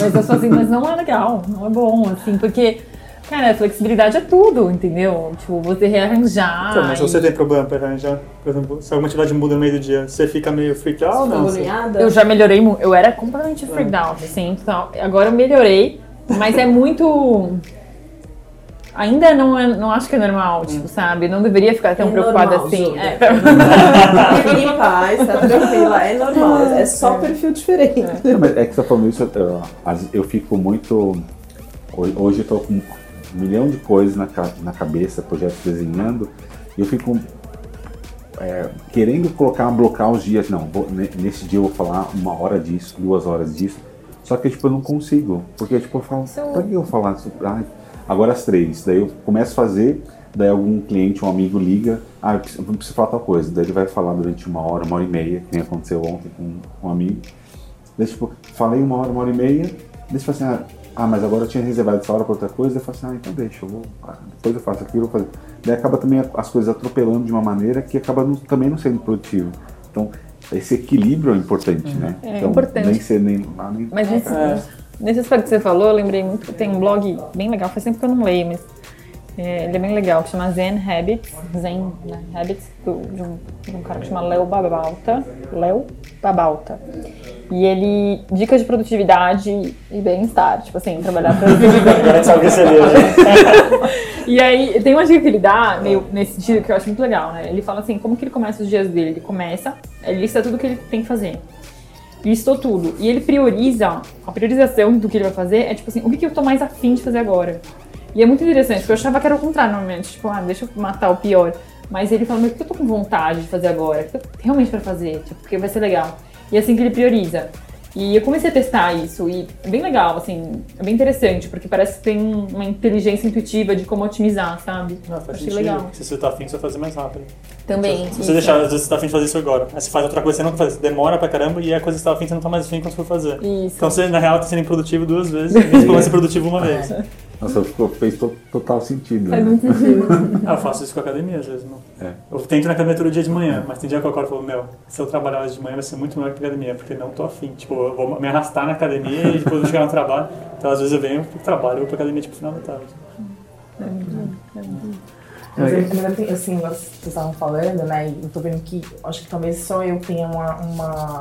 Mas eu sou assim, mas não é legal, não é bom, assim, porque, cara, flexibilidade é tudo, entendeu? Tipo, você rearranjar.
Então, mas
e-
você tem problema pra arranjar? Por exemplo, se alguma atividade muda no meio do dia, você fica meio freak out não? Você-.
Eu já melhorei muito. Eu era completamente freaked out, assim, então, agora eu melhorei, mas é muito. Ainda não, é, não acho que é normal, tipo, sabe? Não deveria ficar tão
É
preocupada
normal,
assim.
Júlia.
É.
Fique em paz, tá tranquila, é normal. É só perfil diferente.
Não, mas é que você falando isso, eu, eu fico muito. Hoje eu tô com um milhão de coisas na, na cabeça, projetos desenhando, e eu fico é, querendo colocar, blocar os dias. Não, vou- ne- nesse dia eu vou falar uma hora disso, duas horas disso. Só que tipo, eu não consigo. Porque tipo, eu falo,
Isso-
pra que eu vou falar isso? Ai, agora às três. Daí eu começo a fazer, daí algum cliente, um amigo liga, ah, eu preciso, eu preciso falar tal coisa. Daí ele vai falar durante uma hora, uma hora e meia, que nem aconteceu ontem com um amigo. Daí, tipo, falei uma hora, uma hora e meia, daí você fala assim, ah, ah, mas agora eu tinha reservado essa hora pra outra coisa, daí eu falo assim, ah, então deixa, eu vou, ah, depois eu faço aquilo, eu vou fazer. Daí acaba também as coisas atropelando de uma maneira que acaba não- também não sendo produtivo. Então, esse equilíbrio é importante, né?
É
então,
importante.
nem ser nem lá, nem
Mas nesse,
É.
nesse aspecto que você falou, eu lembrei muito, tem um blog bem legal, faz tempo que eu não leio, mas é, ele é bem legal, que chama Zen Habits, Zen né, Habits, do- de, um, de um cara que chama Léo Babalta, Léo Babalta. E ele, dicas de produtividade e bem-estar, tipo assim, trabalhar pra
Agora sabe o que seria, né?
E aí, tem uma dica que ele dá, meio nesse sentido, que eu acho muito legal, né? Ele fala assim, como que ele começa os dias dele? Ele começa, ele lista tudo que ele tem que fazer. Listou tudo. E ele prioriza, a priorização do que ele vai fazer é tipo assim, o que, que eu tô mais afim de fazer agora? E é muito interessante, porque eu achava que era o contrário normalmente, tipo, ah, deixa eu matar o pior. Mas ele fala, mas o que eu tô com vontade de fazer agora? O que eu realmente quero fazer? Tipo, porque vai ser legal. E é assim que ele prioriza. E eu comecei a testar isso e é bem legal, assim, é bem interessante, porque parece que tem uma inteligência intuitiva de como otimizar, sabe?
Não, faz
Achei
sentido.
legal.
Se você tá afim, você vai fazer mais rápido.
Também.
Se
isso.
você deixar, às vezes você tá afim de fazer isso agora. Aí você faz outra coisa que você não quer fazer. Você demora pra caramba e a coisa que você tá afim, você não tá mais afim quando você for fazer.
Isso.
Então você, na real, tá sendo improdutivo duas vezes, mesmo que vai ser produtivo uma vez.
Nossa, ficou, fez to- total sentido.
Faz
né?
muito sentido.
Ah, eu faço isso com a academia, às vezes. Não.
É.
Eu tento ir na academia todo dia de manhã, mas tem dia que eu acordo e falo, meu, se eu trabalhar hoje de manhã vai ser muito melhor que a academia, porque não tô afim. Tipo, eu vou me arrastar na academia e depois eu vou chegar no trabalho. Então, às vezes eu venho pro trabalho, eu vou pra academia, tipo, final da tarde.
Mas eu, eu lembro, assim, vocês estavam falando, né? E eu tô vendo que acho que talvez só eu tenha uma, uma,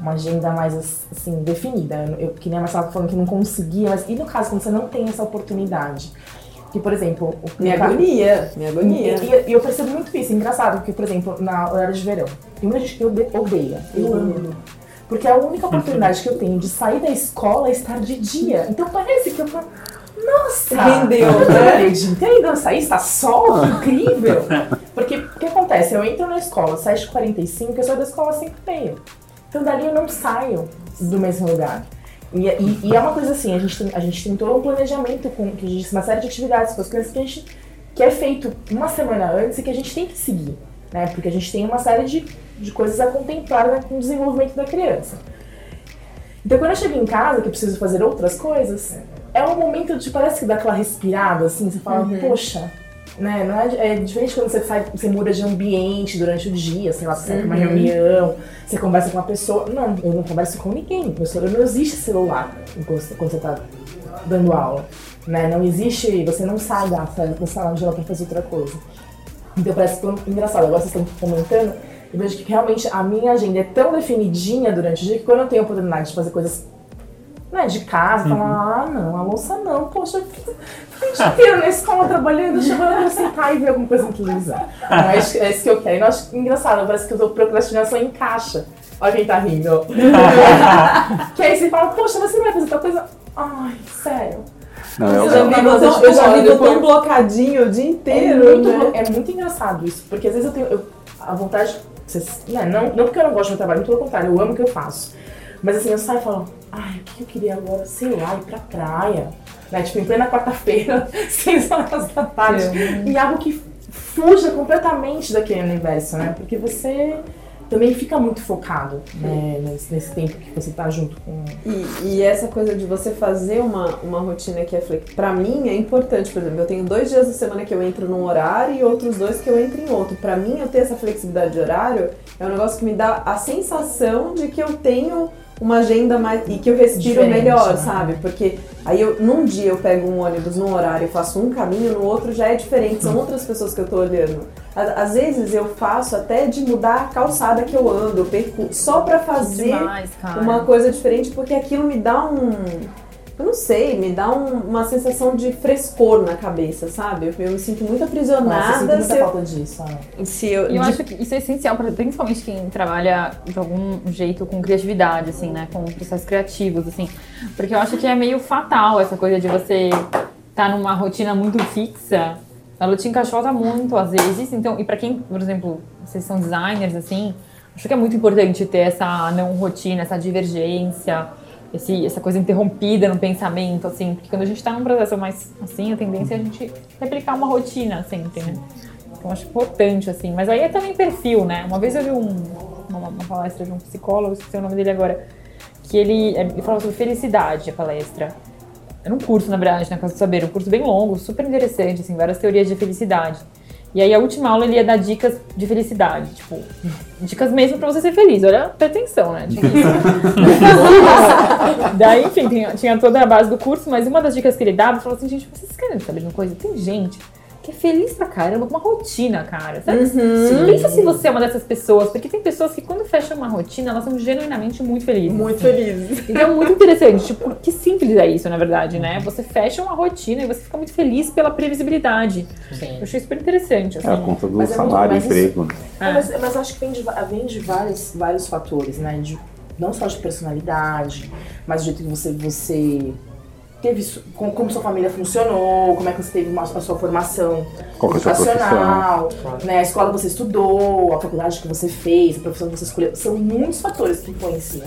uma agenda mais assim, definida. Eu, que nem a Marcela falando que não conseguia, mas e no caso quando você não tem essa oportunidade? Que, por exemplo, o
Me
no ca-
agonia, me agonia.
E, e eu percebo muito isso, engraçado, porque, por exemplo, na horário de verão, tem muita gente que ode- odeia, eu amo. Porque é a única oportunidade que eu tenho de sair da escola e estar de dia. Então parece que eu nossa!
Rendeu,
eu
né?
trabalhei o dia inteiro, eu saí, está sol, que incrível! Porque o que acontece? Eu entro na escola às 7h45, eu saio da escola às 5h30. Então dali eu não saio do mesmo lugar. E, e- e é uma coisa assim, a gente tem, a gente tem todo um planejamento com que a gente, uma série de atividades com as crianças que a gente que é feito uma semana antes e que a gente tem que seguir, né? Porque a gente tem uma série de, de coisas a contemplar né, com o desenvolvimento da criança. Então quando eu chego em casa, que eu preciso fazer outras coisas, é um momento de parece que dá aquela respirada, assim, você fala, poxa, né? Não é, é diferente quando você sai, você muda de ambiente durante o dia, sei lá, você sai pra uma reunião, você conversa com uma pessoa. Não, eu não converso com ninguém. No celular não existe celular quando você tá dando aula. Né? Não existe, você não sai da, sala de aula pra fazer outra coisa. Então parece que engraçado, agora vocês estão comentando, eu vejo que realmente a minha agenda é tão definidinha durante o dia que quando eu tenho a oportunidade de fazer coisas né, de casa, falar, ah não, a louça não, poxa, eu dia inteiro na escola trabalhando, chegando eu sentar e ver alguma coisa na televisão. Não, é isso, é isso que eu quero. E eu acho engraçado, parece que a procrastinação encaixa. Olha quem tá rindo. que aí você fala, poxa, você não vai fazer tal coisa? Ai, sério.
Não, é,
Eu já
é,
vi
É, mas
eu já vi
depois-
botão blocadinho o dia
É
inteiro,
muito,
né?
é muito engraçado isso, porque às vezes eu tenho eu- a vontade. vocês- né, não, não porque eu não gosto do meu trabalho, pelo contrário, eu amo o que eu faço. Mas assim, eu saio e falo, ai, o que eu queria agora? Sei lá, ir pra praia. Né? Tipo, em plena quarta-feira, seis horas da tarde. E algo que fuja completamente daquele universo, né? Porque você também fica muito focado né, nesse, nesse tempo que você tá junto com.
E, e essa coisa de você fazer uma, uma rotina que é flexível, pra mim é importante, por exemplo, eu tenho dois dias da semana que eu entro num horário e outros dois que eu entro em outro. Pra mim, eu ter essa flexibilidade de horário é um negócio que me dá a sensação de que eu tenho uma agenda mais. e que eu respiro
Diferente,
melhor,
né?
sabe? Porque aí eu, num dia eu pego um ônibus num horário e faço um caminho, no outro já é diferente, são outras pessoas que eu tô olhando. Às vezes eu faço até de mudar a calçada que eu ando, eu perco só pra fazer
Demais,
uma coisa diferente porque aquilo me dá um. Eu não sei, me dá um- uma sensação de frescor na cabeça, sabe? Eu, eu me sinto muito
Nossa, eu sinto
aprisionada
muita
se eu,
falta disso. ah.
se eu.
E eu
de-
acho que isso é essencial, pra, principalmente quem trabalha de algum jeito com criatividade, assim, né? Com processos criativos, assim. Porque eu acho que é meio fatal essa coisa de você tá numa rotina muito fixa, ela te encaixota muito às vezes. Então, e pra quem, por exemplo, vocês são designers, assim, acho que é muito importante ter essa não rotina, essa divergência, esse, essa coisa interrompida no pensamento, assim, porque quando a gente tá num processo mais assim, a tendência é a gente replicar uma rotina sempre, né? Então acho importante, assim. Mas aí é também perfil, né? Uma vez eu vi um, uma, uma palestra de um psicólogo, esqueci o nome dele agora, que ele, ele falava sobre felicidade, a palestra. Era um curso, na verdade, na Casa do Saber, um curso bem longo, super interessante, assim, várias teorias de felicidade. E aí a última aula ele ia dar dicas de felicidade, tipo, dicas mesmo pra você ser feliz. Olha a pretensão, né? Isso. Daí, enfim, tinha, tinha toda a base do curso, mas uma das dicas que ele dava, falou assim, gente, vocês querem saber de uma coisa? Tem gente que é feliz pra caramba com uma rotina, cara. Sabe?
Uhum.
Pensa se você é uma dessas pessoas, porque tem pessoas que quando fecham uma rotina, elas são genuinamente muito felizes.
Muito feliz.
Então é muito interessante, tipo, que simples é isso, na verdade, né? Você fecha uma rotina e você fica muito feliz pela previsibilidade. Eu achei super interessante, assim.
É a conta do
Mas é
salário, emprego. né?
É, mas, mas acho que vem de, vem de vários, vários fatores, né? De, não só de personalidade, mas do jeito que você, você teve, como, como sua família funcionou, como é que você teve uma- a sua formação
Qual é
educacional, né? A escola que você estudou, a faculdade que você fez, a profissão que você escolheu. São muitos fatores que influenciam.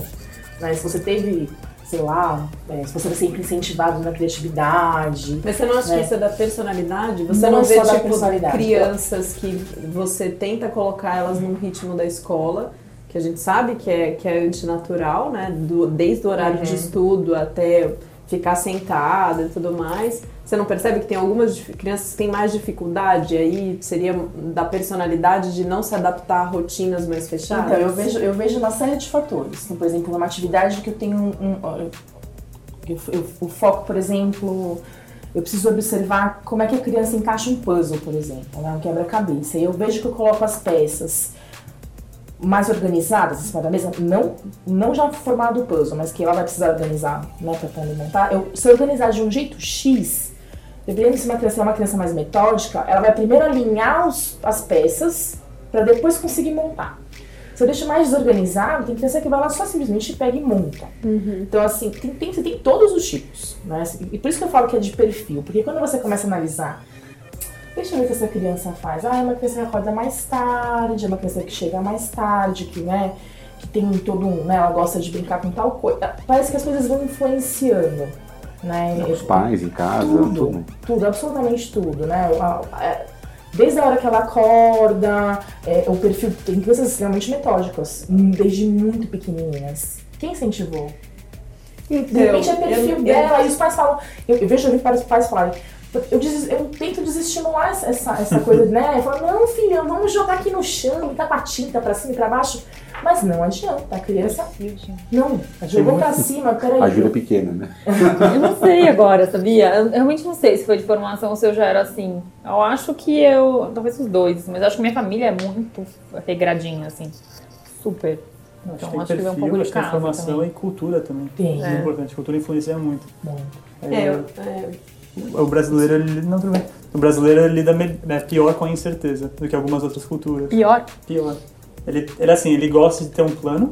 Né? Se você teve, sei lá, é, se você foi sempre incentivado na criatividade.
Mas você não acha
É.
que isso é da personalidade? Você
Não
não,
é
vê, tipo,
personalidade.
crianças que você tenta colocar elas num ritmo da escola, que a gente sabe que é, que é antinatural, né? Do, desde o horário de estudo até ficar sentada e tudo mais. Você não percebe que tem algumas crianças que têm mais dificuldade aí? Seria da personalidade de não se adaptar a rotinas mais fechadas?
Então, eu vejo, eu vejo uma série de fatores. Então, por exemplo, numa atividade que eu tenho um. um- eu, eu- o foco, por exemplo, eu preciso observar como é que a criança encaixa um puzzle, por exemplo, né? um quebra-cabeça. E eu vejo que eu coloco as peças mais organizadas em cima da mesa, não, não já formado o puzzle, mas que ela vai precisar organizar né, para poder montar. Eu, se eu organizar de um jeito X, dependendo se uma criança é uma criança mais metódica, ela vai primeiro alinhar os- as peças para depois conseguir montar. Se eu deixo mais desorganizado, tem criança que vai lá só simplesmente pega e monta. Então, assim, tem, tem, você tem todos os tipos. Né? E por isso que eu falo que é de perfil. Porque quando você começa a analisar, deixa eu ver o que essa criança faz. Ah, é uma criança que acorda mais tarde, é uma criança que chega mais tarde, que, né, que tem todo um. Né, ela gosta de brincar com tal coisa. Parece que as coisas vão influenciando. Né?
Os pais em casa,
tudo,
tudo.
tudo, absolutamente tudo, né? Desde a hora que ela acorda, é, o perfil tem crianças extremamente metódicas, desde muito pequenininhas. Quem incentivou? De repente é perfil
eu-
dela, e os pais falam. Eu, eu vejo ali vários pais falarem. Eu, des- eu tento desestimular essa, essa, essa coisa, né? Eu falo, não, filha, vamos jogar aqui no chão, tá com a tinta pra cima e pra baixo. Mas não adianta, a criança. Não, jogou pra cima, peraí.
A Júlia é pequena, né?
Eu não sei agora, sabia? Eu realmente não sei se foi de formação ou se eu já era assim. Eu acho que eu. Talvez os dois, mas eu acho que minha família é muito regradinha, assim. Super.
Acho
Então
que tem
acho que vem um
perfil,
pouco de
acho que tem formação
também.
e cultura também.
Tem.
É. importante. Cultura influencia muito.
Bom.
É, eu- é,
O brasileiro, ele, não, tudo bem. O brasileiro ele lida né, pior com a incerteza do que algumas outras culturas.
Pior.
Pior. Ele, ele assim, ele gosta de ter um plano,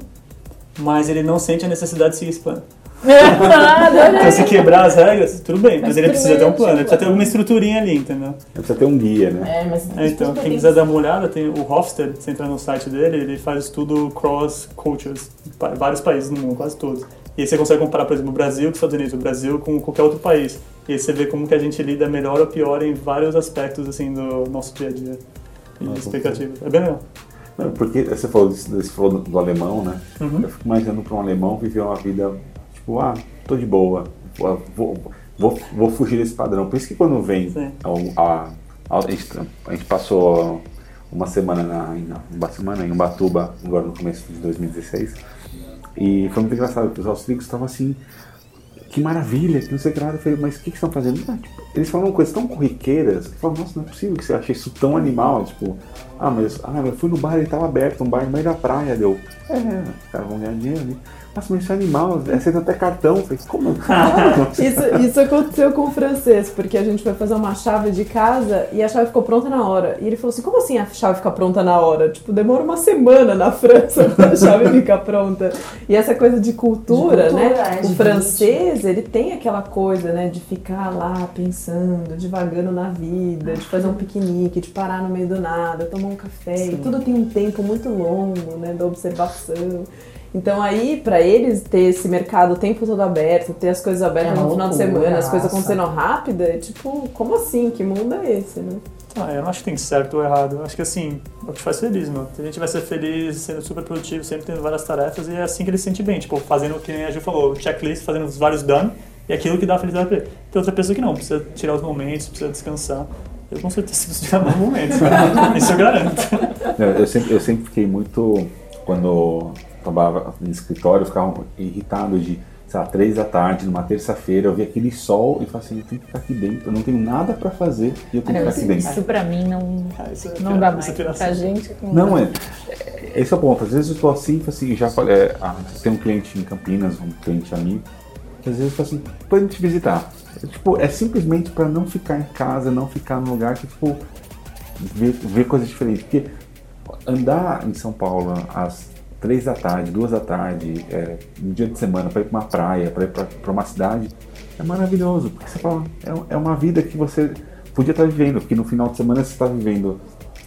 mas ele não sente a necessidade de seguir esse plano. Então se quebrar as regras, tudo bem, mas,
Mas
ele
tudo
precisa ter um plano, ele
tipo,
precisa ter alguma estruturinha ali, entendeu?
Precisa ter um guia, né?
É, mas
É, então,
tudo
quem quiser dar uma olhada, tem o Hofstede, você entra no site dele, ele faz estudo cross cultures, vários países no mundo, quase todos. E aí você consegue comparar, por exemplo, o Brasil com os Estados Unidos, o Brasil com qualquer outro país. E aí você vê como que a gente lida melhor ou pior em vários aspectos, assim, do nosso dia a dia. E
Nossa,
expectativas. É bem legal.
Não, Porque você falou, disso, você falou do, alemão, né?
Uhum.
Eu fico imaginando para um alemão viver uma vida, tipo, ah, tô de boa, vou, vou, vou, fugir desse padrão. Por isso que quando vem, a, a, a, gente, a gente passou uma semana na, em, uma semana em Ubatuba, agora no começo de 2016, e foi muito engraçado, porque os austríacos estavam assim, que maravilha, que não sei o que lá. Eu falei, mas o que, que estão fazendo? Ah, tipo, eles falam coisas tão corriqueiras. Eu falo, nossa, não é possível que você ache isso tão animal. Tipo, ah, mas ah, eu fui no bar e tava aberto, um bar no meio da praia. Deu, é, os caras vão ganhar dinheiro ali. Nossa, mas isso é animal, aceita até cartão. Eu falei, como?
Isso, isso aconteceu com o francês, porque a gente foi fazer uma chave de casa e a chave ficou pronta na hora. E ele falou assim: como assim a chave fica pronta na hora? Tipo, demora uma semana na França pra a chave ficar pronta. E essa coisa de cultura,
De cultura,
né?
é,
o francês, ele tem aquela coisa, né, de ficar lá pensando, devagando na vida, de fazer um piquenique, de parar no meio do nada, tomar um café. E tudo tem um tempo muito longo, né, da observação. Então aí, pra eles ter esse mercado o tempo todo aberto, ter as coisas abertas
É
no final de
loucura,
semana, as coisas acontecendo rápido, é tipo, como assim? Que mundo é esse, né?
Ah, eu não acho que tem certo ou errado. Eu acho que assim, é o que te faz feliz, meu. A gente vai ser feliz sendo super produtivo, sempre tendo várias tarefas, e é assim que ele se sente bem. Tipo, fazendo o que a Ju falou, checklist, fazendo os vários done, e aquilo que dá felicidade pra ele. Tem outra pessoa que não, precisa tirar os momentos, precisa descansar. Eu com certeza preciso tirar meus momentos, né? Isso eu garanto.
Eu sempre, eu sempre fiquei muito. Quando trabalhava no escritório, eu ficava irritado de, sei lá, três da tarde, numa terça-feira, eu via aquele sol e falava assim: eu tenho que ficar aqui dentro, eu não tenho nada pra fazer e eu tenho que ficar aqui dentro.
Isso pra mim não,
Ah, é
não dá mais.
é.
Pra gente não
Não,
dá.
é. é- Esse é o ponto. Às vezes eu tô assim, assim, já falei. É, ah, tem um cliente em Campinas, um cliente amigo, que às vezes eu falo assim, indo te visitar. É, tipo, é simplesmente pra não ficar em casa, não ficar num lugar que, tipo, ver, ver coisas diferentes. Porque andar em São Paulo às três da tarde, duas da tarde, é, no dia de semana, pra ir pra uma praia, pra ir pra uma cidade, é maravilhoso. Porque você fala, é, é uma vida que você podia estar vivendo, porque no final de semana você está vivendo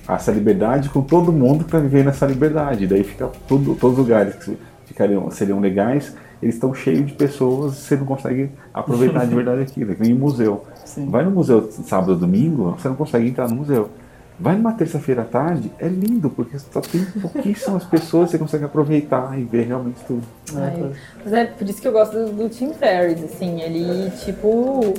essa liberdade com todo mundo que está vivendo essa liberdade. Daí fica tudo, todos os lugares que ficariam, seriam legais, eles estão cheios de pessoas, você não consegue aproveitar de verdade aquilo. Vem em museu.
Sim.
Vai no museu sábado ou domingo, você não consegue entrar no museu. Vai numa terça-feira à tarde, é lindo, porque só tem pouquíssimas pessoas, você consegue aproveitar e ver realmente tudo.
Ai, Mas é por isso que eu gosto do, do Tim Ferriss, assim, ele, tipo,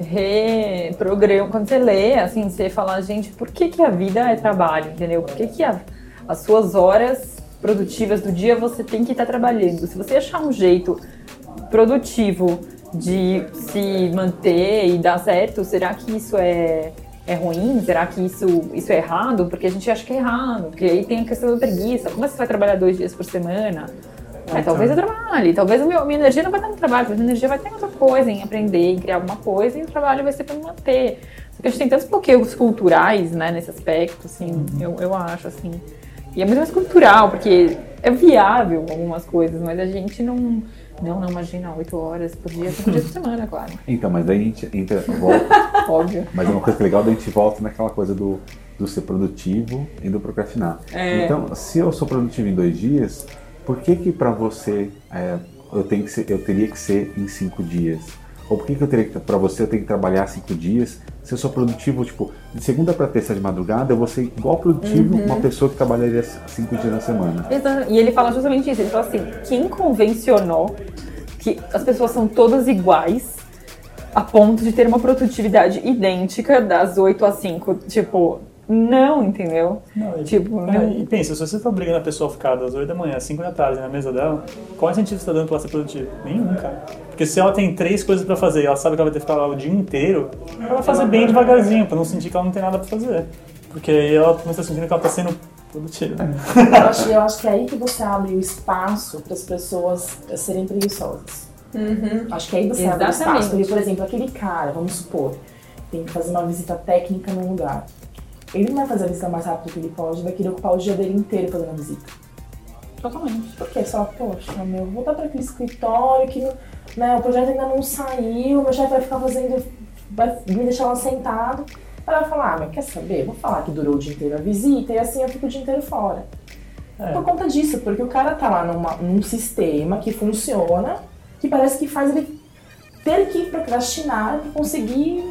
reprograma. Quando você lê, assim, você fala, gente, por que, que a vida é trabalho, entendeu? Por que, que a- as suas horas produtivas do dia você tem que estar trabalhando? Se você achar um jeito produtivo de se manter e dar certo, será que isso é, é ruim? Será que isso, isso é errado? Porque a gente acha que é errado, porque aí tem a questão da preguiça. Como você vai trabalhar dois dias por semana? É, talvez eu trabalhe, talvez a minha, minha energia não vai estar no trabalho, talvez a minha energia vai estar em outra coisa, em aprender, em criar alguma coisa, e o trabalho vai ser para me manter. Só que a gente tem tantos bloqueios culturais, né, nesse aspecto, assim, eu, eu acho, assim. E é muito mais cultural, porque é viável algumas coisas, mas a gente não. Não, não, imagina, oito horas por dia, cinco dias por semana, claro.
Então, mas daí a gente entra, volta,
Óbvio.
Mas é uma coisa é legal, daí a gente volta naquela coisa do, do ser produtivo e do procrastinar.
É.
Então, se eu sou produtivo em dois dias, por que que pra você é, eu, tenho que ser, eu teria que ser em cinco dias? Ou por que que eu teria que, pra você eu tenho que trabalhar cinco dias? Se eu sou produtivo, tipo, de segunda pra terça de madrugada, eu vou ser igual produtivo uma pessoa que trabalharia cinco dias na semana.
Exato. E ele fala justamente isso. Ele fala assim: quem convencionou que as pessoas são todas iguais a ponto de ter uma produtividade idêntica das 8 às 5? Tipo, não, entendeu?
Não, e,
Tipo,
é,
não.
e pensa, se você tá obrigando a pessoa a ficar das 8 da manhã às 5 da tarde na mesa dela, qual é o sentido você tá dando pra ela ser produtiva? Nenhum, cara. Porque se ela tem três coisas pra fazer e ela sabe que ela vai ter que ficar lá o dia inteiro, ela vai fazer bem devagarzinho, pra não sentir que ela não tem nada pra fazer. Porque aí ela começa sentindo que ela tá sendo produtiva.
Eu acho, eu acho que é aí que você abre o espaço para as pessoas serem preguiçosas. Acho que aí você abre o
Exatamente.
espaço. Porque, por exemplo, aquele cara, vamos supor, tem que fazer uma visita técnica num lugar. Ele não vai fazer a visita mais rápido que ele pode, vai querer ocupar o dia dele inteiro fazendo a visita.
Totalmente.
Porque só, poxa, meu, vou voltar para aquele escritório que né, o projeto ainda não saiu, meu chefe vai ficar fazendo, vai me deixar lá sentado. Ela vai falar, ah, mas quer saber? Vou falar que durou o dia inteiro a visita e assim eu fico o dia inteiro fora.
É.
Por conta disso, porque o cara tá lá numa- num sistema que funciona, que parece que faz ele ter que procrastinar pra conseguir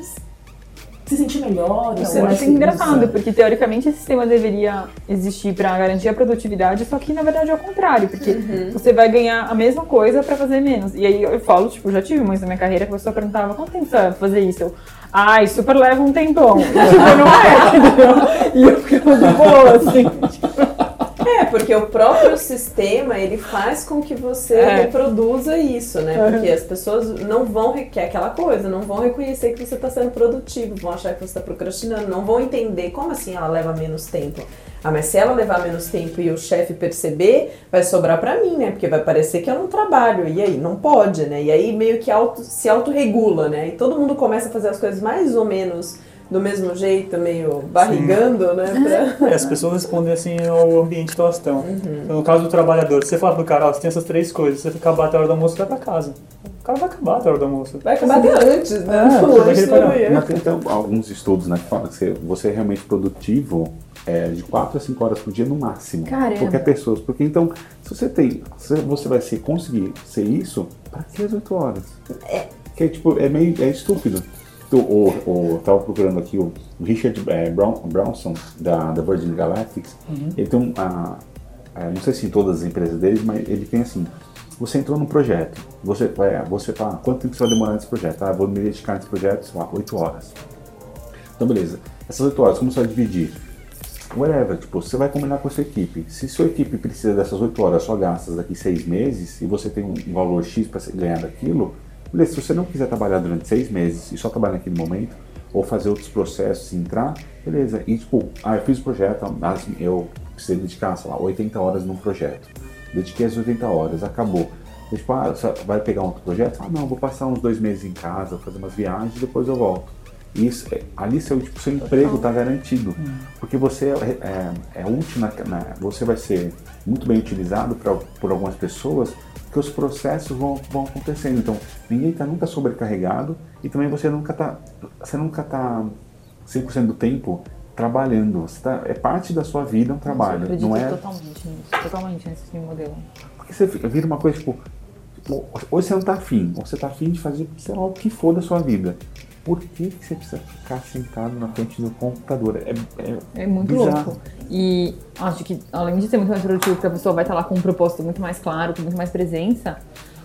se sentir melhor. ou ser mais feliz.
engraçado, porque teoricamente esse sistema deveria existir para garantir a produtividade, só que na verdade é o contrário, porque você vai ganhar a mesma coisa para fazer menos. E aí eu falo, tipo, já tive momentos na minha carreira que a pessoa perguntava quanto tempo você vai fazer isso? Eu, ai, super leva um tempão. E, tipo, não é, entendeu? E eu ficava de boa, assim. tipo,
É, porque o próprio sistema, ele faz com que você
É.
reproduza isso, né?
Uhum.
Porque as pessoas não vão, que é aquela coisa, não vão reconhecer que você está sendo produtivo, vão achar que você está procrastinando, não vão entender como assim ela leva menos tempo. Ah, mas se ela levar menos tempo e o chefe perceber, vai sobrar pra mim, né? Porque vai parecer que eu não trabalho. E aí, não pode, né? E aí meio que auto, se autorregula, né? E todo mundo começa a fazer as coisas mais ou menos do mesmo jeito, meio barrigando, né? Pra...
É, as pessoas respondem assim ao ambiente que elas estão.
Uhum.
Então, no caso do trabalhador, se você falar pro cara, ó, você tem essas três coisas, se você acabar até a hora do almoço, vai pra casa. O cara vai acabar até a hora do almoço.
Vai acabar até antes, né?
É, é que
antes manhã.
Mas tem então, alguns estudos né, que falam que você, você é realmente produtivo é, de 4 a 5 horas por dia no máximo.
Caramba.
Qualquer pessoa. Porque então, se você tem. Se você vai ser, conseguir ser isso, para que as 8 horas? É. Que é, tipo, é meio é estúpido. O, o, eu tava procurando aqui o Richard é, Brown, Brownson, da, da Virgin Galactics. Ele tem um. a- a- não sei se em todas as empresas dele, mas ele tem assim. Você entrou num projeto, você, é, você tá, quanto tempo você vai demorar nesse projeto? Ah, vou me dedicar nesse projeto, sei lá, 8 horas. Então, beleza. Essas 8 horas, como você vai dividir? Whatever, tipo, você vai combinar com a sua equipe. Se sua equipe precisa dessas 8 horas só gastas daqui 6 meses e você tem um valor X para ganhar daquilo, beleza. Se você não quiser trabalhar durante 6 meses e só trabalhar naquele momento, ou fazer outros processos e entrar, beleza. E tipo, ah, eu fiz o projeto, mas eu precisei dedicar, sei lá, 80 horas num projeto. Dediquei as 80 horas, acabou. E, tipo, ah, você vai pegar um outro projeto? Ah, não, vou passar uns dois meses em casa, fazer umas viagens e depois eu volto. Isso, é- ali seu, tipo, seu emprego está garantido. Porque você é, é, é útil, na, na- você vai ser muito bem utilizado pra, por algumas pessoas, porque os processos vão, vão acontecendo. Então, ninguém está nunca sobrecarregado e também você nunca está você nunca tá 100% do tempo trabalhando. Você tá, é parte da sua vida um
Eu
trabalho.
acredito
Não é
totalmente nisso. Totalmente nesse modelo.
porque você fica- vira uma coisa tipo. Ou você não tá afim, ou você tá afim de fazer, sei lá, o que for da sua vida. Por que, que você precisa ficar sentado na frente do computador? É, é,
É muito
bizarro.
louco. E acho que, além de ser muito mais produtivo, porque a pessoa vai estar lá com um propósito muito mais claro, com muito mais presença,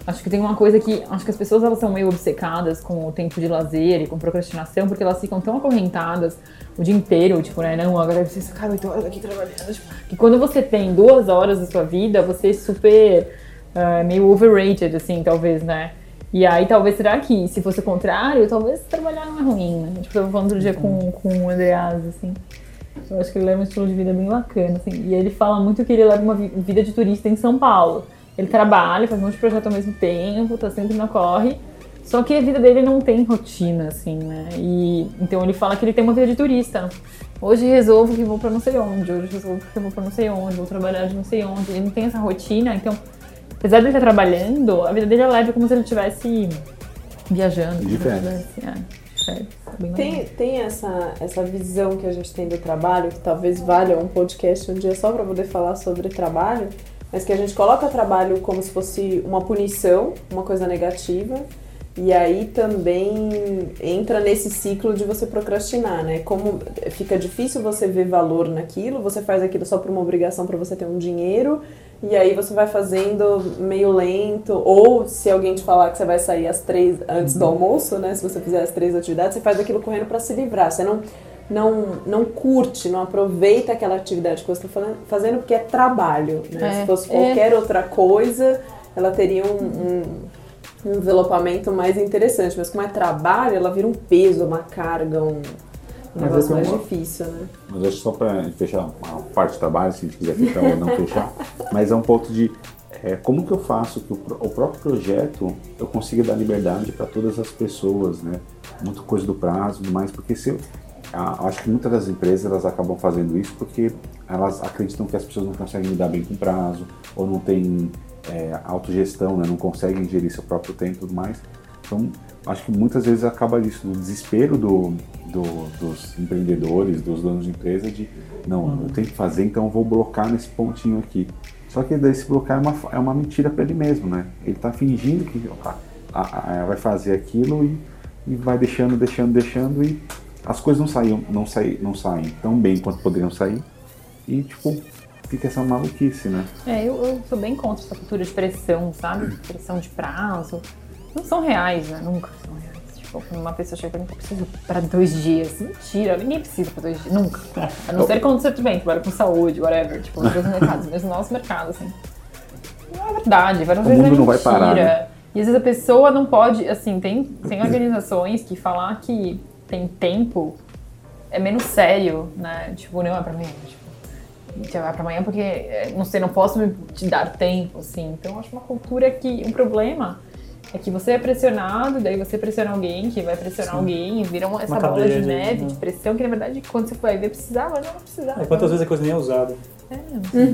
acho que tem uma coisa que. Acho que as pessoas elas são meio obcecadas com o tempo de lazer e com procrastinação, porque elas ficam tão acorrentadas o dia inteiro, tipo, né? Não, agora eu preciso ficar oito horas aqui trabalhando. Tipo, que quando você tem duas horas da sua vida, você é super. ah, meio overrated, assim, talvez, né? E aí, talvez, será que se fosse o contrário, talvez trabalhar não é ruim, né? Tipo, eu tava falando outro dia com, com o Andreas, assim. Eu acho que ele leva um estilo de vida bem bacana, assim. E ele fala muito que ele leva uma vi- vida de turista em São Paulo. Ele trabalha, faz um monte de projeto ao mesmo tempo, tá sempre na corre. Só que a vida dele não tem rotina, assim, né? E então ele fala que ele tem uma vida de turista. Hoje resolvo que vou pra não sei onde, hoje resolvo que vou pra não sei onde, vou trabalhar de não sei onde. Ele não tem essa rotina, então, apesar de ele estar trabalhando, a vida dele é leve como se ele estivesse viajando.
De férias.
é, de férias. Bem legal.
Tem, tem essa, essa visão que a gente tem do trabalho, que talvez valha um podcast um dia só para poder falar sobre trabalho, mas que a gente coloca trabalho como se fosse uma punição, uma coisa negativa, e aí também entra nesse ciclo de você procrastinar, né? Como fica difícil você ver valor naquilo, você faz aquilo só por uma obrigação para você ter um dinheiro, e aí você vai fazendo meio lento, ou se alguém te falar que você vai sair às três antes do almoço, né? Se você fizer as três atividades, você faz aquilo correndo para se livrar. Você não, não, não curte, não aproveita aquela atividade que você está fazendo porque é trabalho. Né?
É,
se fosse
é.
qualquer outra coisa, ela teria um, um, um envelopamento mais interessante. Mas como é trabalho, ela vira um peso, uma carga, um, um
Mas
negócio mais
uma-
difícil, né?
Mas acho que só para fechar uma parte do trabalho, se a gente quiser fechar ou não fechar, mas é um ponto de é, como que eu faço que o, o próprio projeto eu consiga dar liberdade para todas as pessoas, né? Muita coisa do prazo, tudo mais, porque se eu, a- acho que muitas das empresas elas acabam fazendo isso porque elas acreditam que as pessoas não conseguem lidar bem com prazo ou não têm é, autogestão, né? Não conseguem gerir seu próprio tempo e tudo mais. Então, acho que muitas vezes acaba isso, do desespero do, do- dos empreendedores, dos donos de empresa, de não, eu tenho que fazer, então eu vou blocar nesse pontinho aqui. Só que esse blocar é uma, é uma mentira para ele mesmo, né? Ele está fingindo que ó, a- a- vai fazer aquilo e, e vai deixando, deixando, deixando e as coisas não saem, não saem, não saem tão bem quanto poderiam sair e tipo fica essa maluquice, né?
É, eu, eu sou bem contra essa cultura de pressão, sabe? Pressão de prazo. Não são reais, né? Nunca são reais. Tipo, uma pessoa chega pra mim, eu preciso pra dois dias. Mentira, ninguém precisa pra dois dias, nunca. A não ser quando você tudo bem, trabalha com saúde, whatever, tipo, nos mercados, mesmo no nosso mercado, assim. Não é verdade, várias
O
vezes
mundo
é
não vai parar, né?
E às vezes a pessoa não pode, assim, tem, tem organizações que falar que tem tempo é menos sério, né? Tipo, não é pra mim, tipo, já vai pra amanhã porque, é, não sei, não posso me- te dar tempo, assim. Então, eu acho uma cultura que, um problema é que você é pressionado, daí você pressiona alguém, que vai pressionar
Sim.
alguém, e vira uma, essa
Uma
bola de
de-
neve,
né?
de pressão, que na verdade, quando você vai ver, precisava, não precisava.
É, quantas vezes a coisa nem é usada?
É,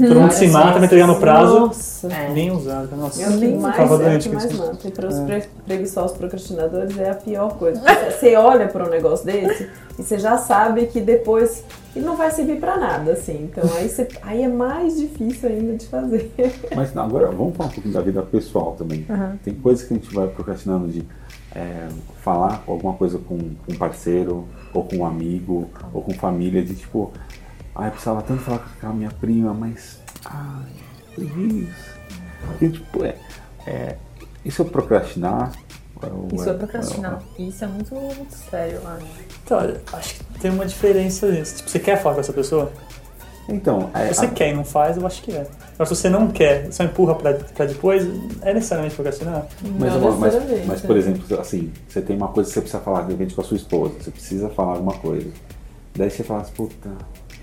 Todo mundo se mata, vai entregar no prazo,
Nossa.
É.
nem usada. Nossa, eu
mais,
ficava
é
doente
que mais mata. E para os
É.
pre- preguiçosos procrastinadores é a pior coisa. Você- olha para um negócio desse e você já sabe que depois ele não vai servir para nada, assim. Então aí, você- aí é mais difícil ainda de fazer.
Mas não, agora vamos falar um pouquinho da vida pessoal também. Tem coisas que a gente vai procrastinando de é, falar alguma coisa com um parceiro, ou com um amigo, ou com família, de tipo, ah, eu precisava tanto falar com a minha prima, mas. Ai, preguiça. Porque, tipo, é, é, isso é procrastinar?
Isso é procrastinar. Isso é muito, muito sério, eu acho.
Então, olha, acho que tem uma diferença nisso. Tipo, você quer falar com essa pessoa?
Então, é,
Se você
a-
quer e não faz, eu acho que é. Mas se você não quer, só empurra pra, pra depois, é necessariamente procrastinar?
Mas,
Não
mas,
necessariamente,
mas,
né?
por exemplo, assim, você tem uma coisa que você precisa falar, de repente, com a sua esposa, você precisa falar alguma coisa. Daí você fala assim, puta,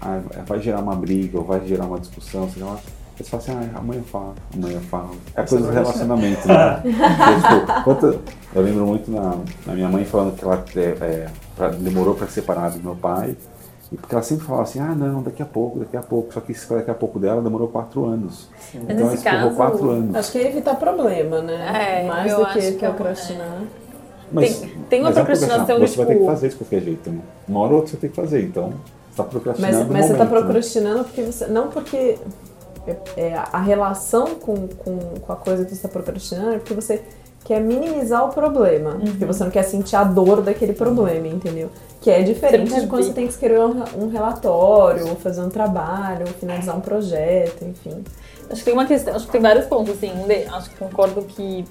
ah, vai gerar uma briga, ou vai gerar uma discussão, sei lá. Aí você fala assim, ah, amanhã eu falo, amanhã eu falo. É coisa do relacionamento, né? Porque, tipo, quanto- eu lembro muito na, na minha mãe falando que ela é, é, pra- demorou para separar do meu pai. E porque ela sempre falava assim, ah não, daqui a pouco, daqui a pouco. Só que esse daqui a pouco dela demorou quatro anos.
Mas
então ela
nesse
esperou
caso,
quatro anos.
Acho que é evitar problema, né?
É,
Mais do que
que é
procrastinar.
Mas,
Tem- tem uma
mas é
procrastinação
Você
de,
vai ter que
tipo-
fazer isso de qualquer jeito. Né? Uma hora ou outra você tem que fazer. Então, você está procrastinando
Mas, mas você está
né?
procrastinando porque você. Não porque. É, é, a relação com, com, com a coisa que você está procrastinando é porque você quer minimizar o problema.
Uhum.
Porque você não quer sentir a dor daquele problema, entendeu? Que é diferente de quando você tem que escrever um, um relatório, ou fazer um trabalho, ou finalizar um projeto, enfim.
Acho que tem uma questão, acho que tem vários pontos, assim. Um de, acho que concordo que.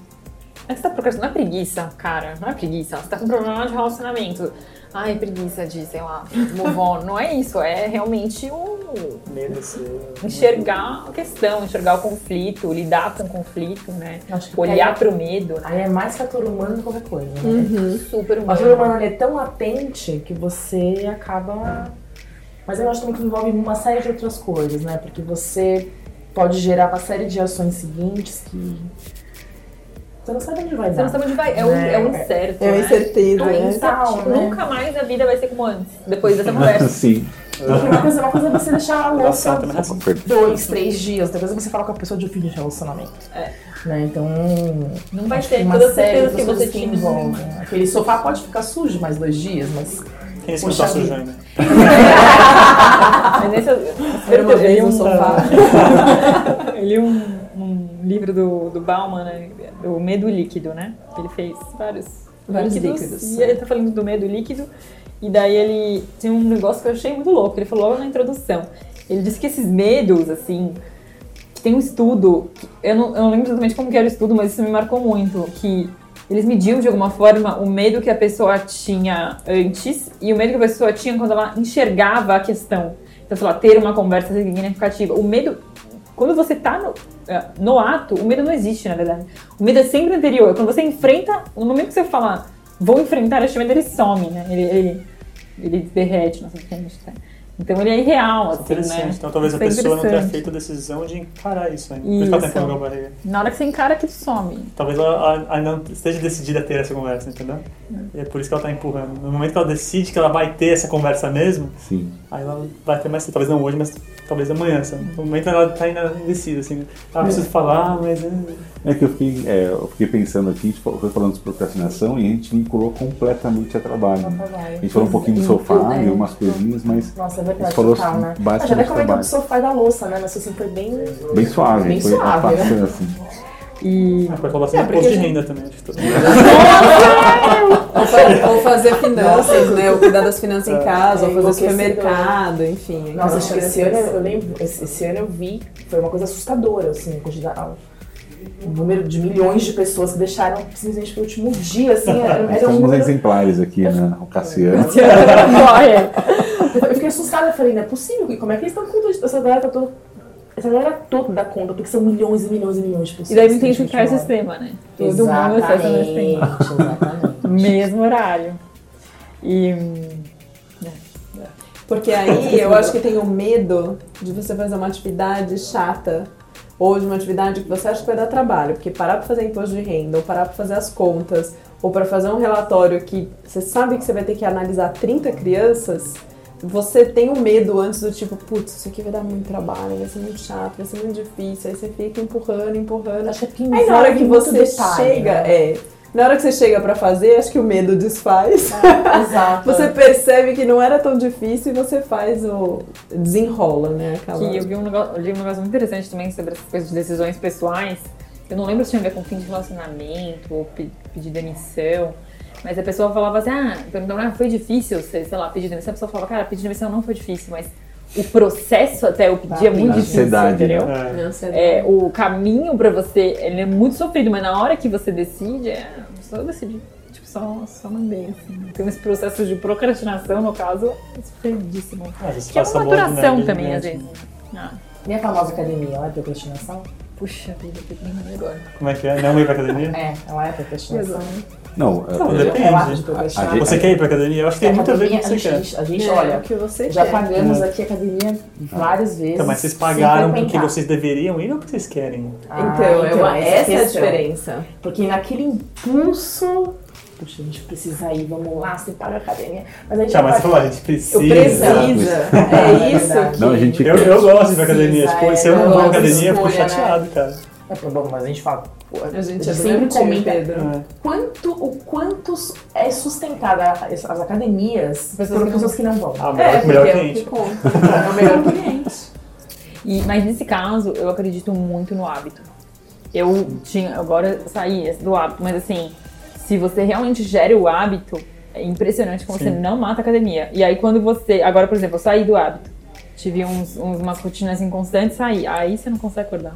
É que você tá procrastinando, não é preguiça, cara. Não é preguiça. Você tá com problema de relacionamento. Ai, preguiça de, sei lá, move on. Não é isso. É realmente o.
Merecer.
Enxergar a questão, enxergar o conflito, lidar com o conflito, né?
Acho que
Olhar
aí-
pro medo, né?
Aí é mais fator humano do que qualquer coisa, né?
Uhum.
Super
O fator humano
humano.
é tão latente que você acaba. Mas eu acho também que envolve uma série de outras coisas, né? Porque você pode gerar uma série de ações seguintes que. Você não sabe onde vai
Você
dar.
não sabe onde vai. É o, é o incerto.
É uma
né?
incerteza,
É
né?
incerto.
Tipo,
né?
Nunca mais a vida vai ser como antes, depois dessa conversa.
Sim.
Uma coisa, uma coisa é você deixar a louça
é
dois, três dias, outra coisa é você falar com a pessoa de fim de relacionamento.
É.
Né? Então.
Não vai ter
uma
todas as
série de
que você
que
tinha.
envolvem. Aquele sofá pode ficar sujo mais dois dias, mas.
Quem que não tá sujo ainda?
Mas nesse,
Era uma vez no sofá.
Eu li um, um livro do, do Bauman, né, do Medo Líquido, né? Ele fez vários,
Vários líquidos,
E ele tá falando do medo líquido. E daí ele tem um negócio que eu achei muito louco. Ele falou logo na introdução. Ele disse que esses medos, assim, que tem um estudo, que- eu não, eu não lembro exatamente como que era o estudo, mas isso me marcou muito, que eles mediam de alguma forma o medo que a pessoa tinha antes e o medo que a pessoa tinha quando ela enxergava a questão. Então, sei lá, ter uma conversa significativa. O medo, quando você tá no, eh, no ato, o medo não existe, na verdade. O medo é sempre anterior. Quando você enfrenta, no momento que você fala, vou enfrentar este medo, ele some, né? Ele, ele, ele derrete na sua frente. Tá? Então ele é irreal, assim,
Interessante.
né?
Então talvez a
Isso é
pessoa não tenha feito a decisão de encarar isso ainda. Por isso que ela tá empurrando a barriga.
Na hora que você encara, que some.
Talvez ela ainda não esteja decidida a ter essa conversa, entendeu? E é por isso que ela tá empurrando. No momento que ela decide que ela vai ter essa conversa mesmo,
Sim.
aí ela vai ter mais Talvez não hoje, mas talvez amanhã. Sabe? No momento ela tá ainda indecisa, assim. Ah, preciso falar, mas... é,
É que eu fiquei, é, eu fiquei pensando aqui, a gente foi falando de procrastinação e a gente vinculou completamente a trabalho. A gente falou um pouquinho do sofá e umas coisinhas, mas
Nossa, é
a
verdade,
gente falou
total, né?
bastante
Ah, já até
trabalho.
do sofá e da louça, né? Mas assim, foi bem...
Bem suave,
Bem
foi
suave, né?
assim.
E
Ah, pode falar bastante
É,
imposto de
gente-
renda também. acho que todo-
Ou, ou fazer finanças, né? Ou cuidar das finanças em casa,
É
ou fazer supermercado, enfim.
Nossa, acho que esse ano, eu lembro, esse, esse ano eu vi, foi uma coisa assustadora, assim, um número de milhões de pessoas que deixaram simplesmente pro último dia, assim, era, era um número...
exemplares aqui, né? O Cassiano.
Corre.
Eu fiquei assustada, eu falei, não é possível, como é que eles estão com disso? Essa galera tá toda... Essa galera toda dá conta, porque são milhões e milhões e milhões de pessoas.
E daí não tem
que
ficar esse sistema, né? Todo mundo acessa no
Exatamente,
sistema.
exatamente.
Mesmo horário. E.
Porque aí eu acho que tem o medo de você fazer uma atividade chata ou de uma atividade que você acha que vai dar trabalho. Porque parar pra fazer imposto de renda, ou parar pra fazer as contas, ou pra fazer um relatório que você sabe que você vai ter que analisar 30 crianças, você tem um medo antes do tipo, putz, isso aqui vai dar muito trabalho, vai ser muito chato, vai ser muito difícil. Aí você fica empurrando, empurrando.
Acho que
Aí na hora que você
detalhe,
chega,
né?
é. Na hora que você chega pra fazer, acho que o medo desfaz.
Exato.
Você percebe que não era tão difícil e você faz o. desenrola, né? Aquela...
Que eu vi um negócio, eu li um negócio muito interessante também sobre essas coisas de decisões pessoais. Eu não lembro se tinha a ver com fim de relacionamento ou pe- pedir demissão. Mas a pessoa falava assim, ah, perguntava, ah, foi difícil, sei, sei lá, pedir demissão. A pessoa falava, cara, pedir demissão não foi difícil, mas o processo até eu pedir é muito difícil,
ansiedade, né?
entendeu?
É.
Ansiedade.
É, o caminho pra você, ele é muito sofrido, mas na hora que você decide, é só decidir. Tipo, só, só mandei, assim. Tem esse processo de procrastinação, no caso, é sofridíssimo.
Vezes
Que é uma maturação também,
né?
às vezes. Ah,
E a famosa academia, ela é procrastinação?
puxa vida, que agora.
Como é que é? Não ir pra academia?
É, ela é procrastinação.
Não,
Não,
é-
depende.
Eu acho de
A
procrastinar.
gente-
Você quer ir pra academia? Eu acho que tem muito a ver com o que
a
você quer.
gente, a gente
É,
olha,
o que você
já
quer.
pagamos
É.
aqui a academia várias vezes.
Então, mas vocês pagaram porque vocês deveriam ir ou porque vocês querem?
Ah,
Então, é uma-
essa
essa é a diferença.
Porque naquele impulso, puxa, a gente precisa ir, vamos lá, você paga a academia. Mas a gente
Tá, mas
vai-
você falou, a gente precisa.
Eu precisa. É isso que.
Não, a gente
Eu, eu gosto de ir pra academia. Tipo, se
é,
eu não vou
de
academia, eu fico
né?
chateado, cara.
É, bom, mas a gente fala, pô,
A gente
a
é
gente sempre comenta
Pedro.
É.
quanto, o quanto é sustentada as as academias
Pessoas
por
que não-
pessoas que não vão.
Ah, melhor,
É,
melhor
é o
cliente.
que conta.
É o melhor cliente.
E, mas nesse caso, eu acredito muito no hábito. Eu tinha, agora saí do hábito, mas assim, se você realmente gera o hábito, é impressionante como
Sim.
você não mata a academia. E aí quando você, agora por exemplo, eu saí do hábito, tive uns, uns umas rotinas inconstantes, saí, aí você não consegue acordar.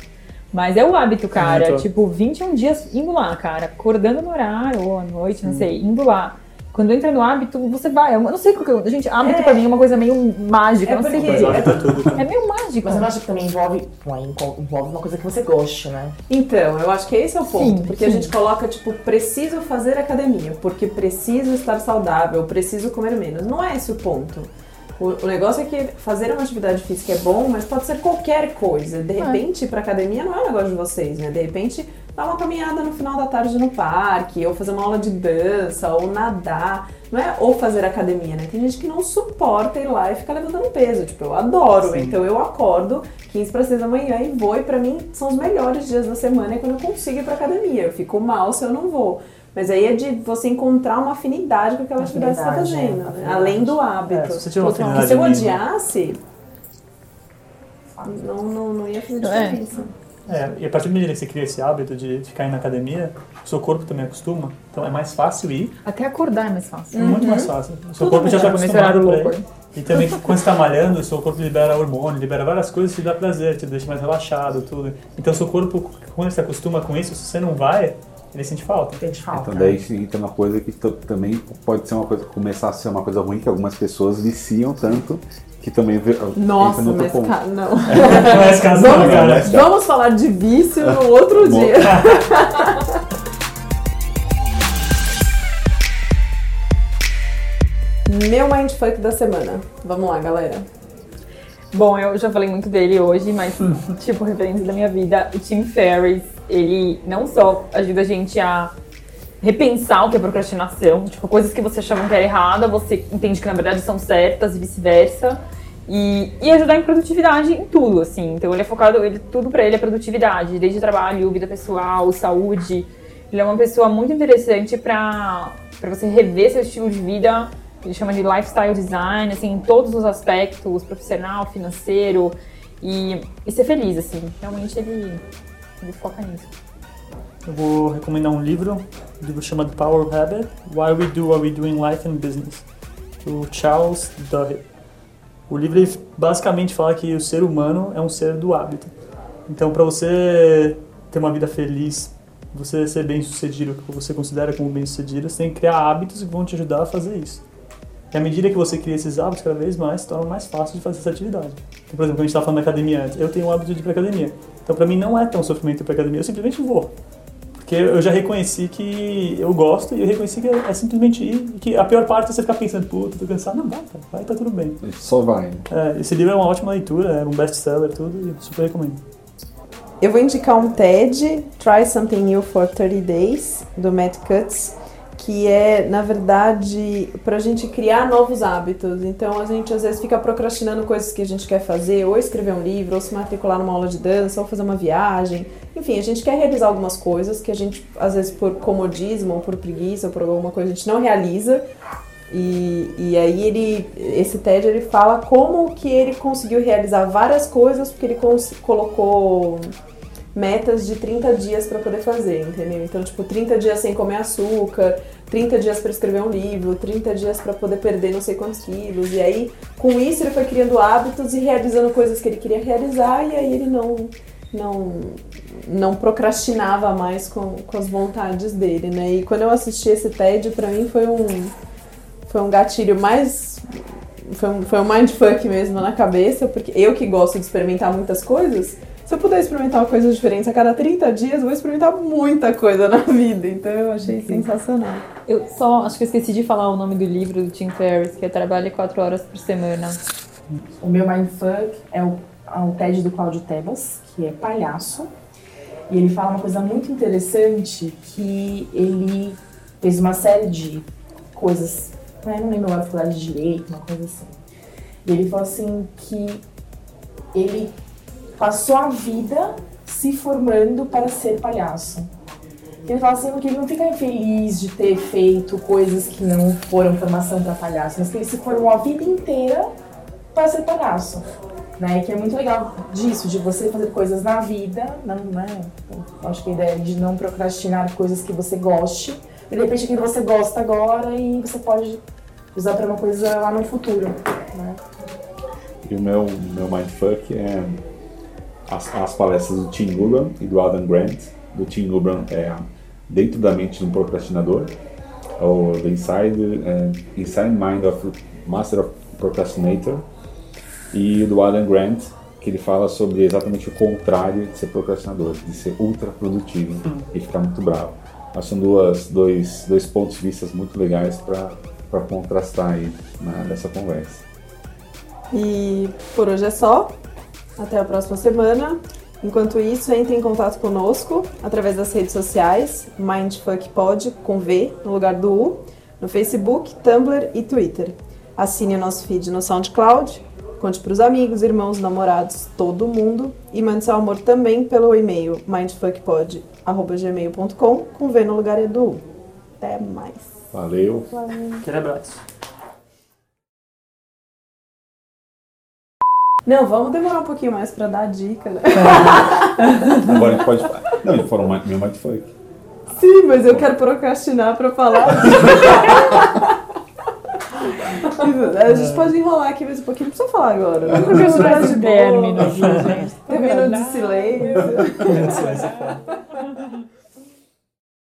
Mas é o hábito, cara.
Muito.
Tipo, 21 dias indo lá, cara. Acordando no horário, ou à noite, não sei, indo lá. Quando entra no hábito, você vai. Eu não sei qual que é. Gente, hábito
É.
pra mim é uma coisa meio mágica.
É
não sei
porque-
cara.
É meio mágico.
Mas eu não acho que também envolve, envolve uma coisa que você goste, né?
Então, eu acho que esse é o ponto.
Sim,
porque a
sim.
gente coloca, tipo, preciso fazer academia, porque preciso estar saudável, preciso comer menos. Não é esse o ponto. O, negócio é que fazer uma atividade física é bom, mas pode ser qualquer coisa. De repente, ir pra academia não é um negócio de vocês, né? De repente, dar uma caminhada no final da tarde no parque, ou fazer uma aula de dança, ou nadar. Não é ou fazer academia, né? Tem gente que não suporta ir lá e ficar levantando peso. Tipo, eu adoro.
Sim.
Então eu acordo 15 para 6 da manhã e vou, e pra mim são os melhores dias da semana é quando eu consigo ir pra academia. Eu fico mal se eu não vou. Mas aí é de você encontrar uma afinidade com aquela atividade que você tá
Afinidade,
fazendo,
é,
né? Além do hábito.
É, se você tiver uma
Porque se eu odiasse, não, não, não ia fazer
É.
diferença.
É, e a partir do momento que você cria esse hábito de ficar indo na academia, o seu corpo também acostuma. Então é mais fácil ir,
Até acordar é mais fácil.
muito mais fácil. O seu
Tudo
corpo já está acostumado. E também quando você está malhando, o seu corpo libera hormônio, libera várias coisas que te dá prazer, te deixa mais relaxado, tudo. Então o seu corpo, quando se acostuma com isso, se você não vai, ele sente falta.
De falta.
Então daí se entra uma coisa que também pode ser uma coisa, começar a ser uma coisa ruim, que algumas pessoas viciam tanto, que também
Nossa,
entra no outro ponto.
ca- não.
Não é esse caso não,
Vamos,
cara.
Tá.
vamos falar de vício no outro dia. Meu mindfuck da semana. Vamos lá, galera.
Bom, eu já falei muito dele hoje, mas, tipo, referência da minha vida, o Tim Ferriss, ele não só ajuda a gente a repensar o que é procrastinação, tipo, coisas que você achava que era errada, você entende que na verdade são certas e vice-versa, e, e ajudar em produtividade em tudo, assim. Então ele é focado, ele, tudo pra ele é produtividade, desde trabalho, vida pessoal, saúde. Ele é uma pessoa muito interessante pra você rever seu estilo de vida ele chama de lifestyle design, assim, em todos os aspectos, profissional, financeiro, e, e ser feliz, assim. Realmente ele, ele foca nisso.
Eu vou recomendar um livro, um livro chamado Power of Habit, Why We Do What We Do in Life and Business, do Charles Duhigg. O livro basicamente fala que o ser humano é um ser do hábito. Então, para você ter uma vida feliz, você ser bem sucedido, o que você considera como bem sucedido, você tem que criar hábitos que vão te ajudar a fazer isso. E à medida que você cria esses hábitos, cada vez mais se torna mais fácil de fazer essa atividade. Então, por exemplo, quando a gente estava falando da academia antes, eu tenho o hábito de ir para academia. Então, para mim, não é tão sofrimento ir para academia, eu simplesmente vou. Porque eu já reconheci que eu gosto e eu reconheci que é simplesmente ir. E que a pior parte é você ficar pensando, puta, tô cansado. Não, vai, cara, vai, tá tudo bem.
Só vai.
É, esse livro é uma ótima leitura, é um best-seller, tudo, e super recomendo.
Eu vou indicar um TED, Try Something New for 30 Days, do Matt Cutts, que é, na verdade, pra gente criar novos hábitos. Então, a gente às vezes fica procrastinando coisas que a gente quer fazer, ou escrever um livro, ou se matricular numa aula de dança, ou fazer uma viagem. Enfim, a gente quer realizar algumas coisas que a gente, às vezes, por comodismo, ou por preguiça, ou por alguma coisa, a gente não realiza. E, e aí ele, esse TED ele fala como que ele conseguiu realizar várias coisas porque ele colocou metas de 30 dias para poder fazer, entendeu? Então, tipo, 30 dias sem comer açúcar, 30 dias para escrever um livro, 30 dias para poder perder não sei quantos quilos. E aí, com isso, ele foi criando hábitos e realizando coisas que ele queria realizar, e aí ele não não não procrastinava mais com, com as vontades dele, né? E quando eu assisti esse TED, para mim foi um foi um gatilho mais foi um, foi um mindfuck mesmo na cabeça, porque eu que gosto de experimentar muitas coisas, se eu puder experimentar coisas diferentes a cada 30 dias, eu vou experimentar muita coisa na vida. Então eu achei Sim. sensacional.
Eu só acho que eu esqueci de falar o nome do livro do Tim Ferriss, que é Trabalhe 4 horas por semana.
O meu mindfuck é o, é o TED do Cláudio Tebas, que é palhaço. E ele fala uma coisa muito interessante, que ele fez uma série de coisas, né? não lembro agora, faculdade de Direito, uma coisa assim. E ele falou assim que ele passou a vida se formando para ser palhaço. Ele fala assim que ele não fica infeliz de ter feito coisas que não foram formação para palhaço, mas que ele se formou a vida inteira para ser palhaço. Né? Que é muito legal disso, de você fazer coisas na vida, não, né? Acho que a ideia é de não procrastinar coisas que você goste, e de repente aquilo você gosta agora e você pode usar para uma coisa lá no futuro. Né?
E o meu, meu mindfuck é as, as palestras do Tim Urban e do Adam Grant. Do Tim Urban é Dentro da Mente de um Procrastinador, ou The Inside, é, Inside Mind of Master of Procrastinator, e do Adam Grant, que ele fala sobre exatamente o contrário de ser procrastinador, de ser ultra produtivo hum. e ficar muito bravo. Mas são duas, dois, dois pontos de vista muito legais para contrastar aí nessa conversa.
E por hoje é só. Até a próxima semana. Enquanto isso, entre em contato conosco através das redes sociais, MindfuckPod com V no lugar do U, no Facebook, Tumblr e Twitter. Assine o nosso feed no SoundCloud, conte para os amigos, irmãos, namorados, todo mundo e mande seu amor também pelo e-mail mindfuckpod.gmail.com com V no lugar do U. Até mais.
Valeu.
Valeu. Aquele abraço.
Não, vamos demorar um pouquinho mais pra dar dica, né?
Agora a gente pode. Não, de forma meu mindfuck.
Sim, mas eu quero procrastinar pra falar. a gente pode enrolar aqui mais um pouquinho, não precisa falar agora. Não
precisa de término, gente.
Termino de silêncio.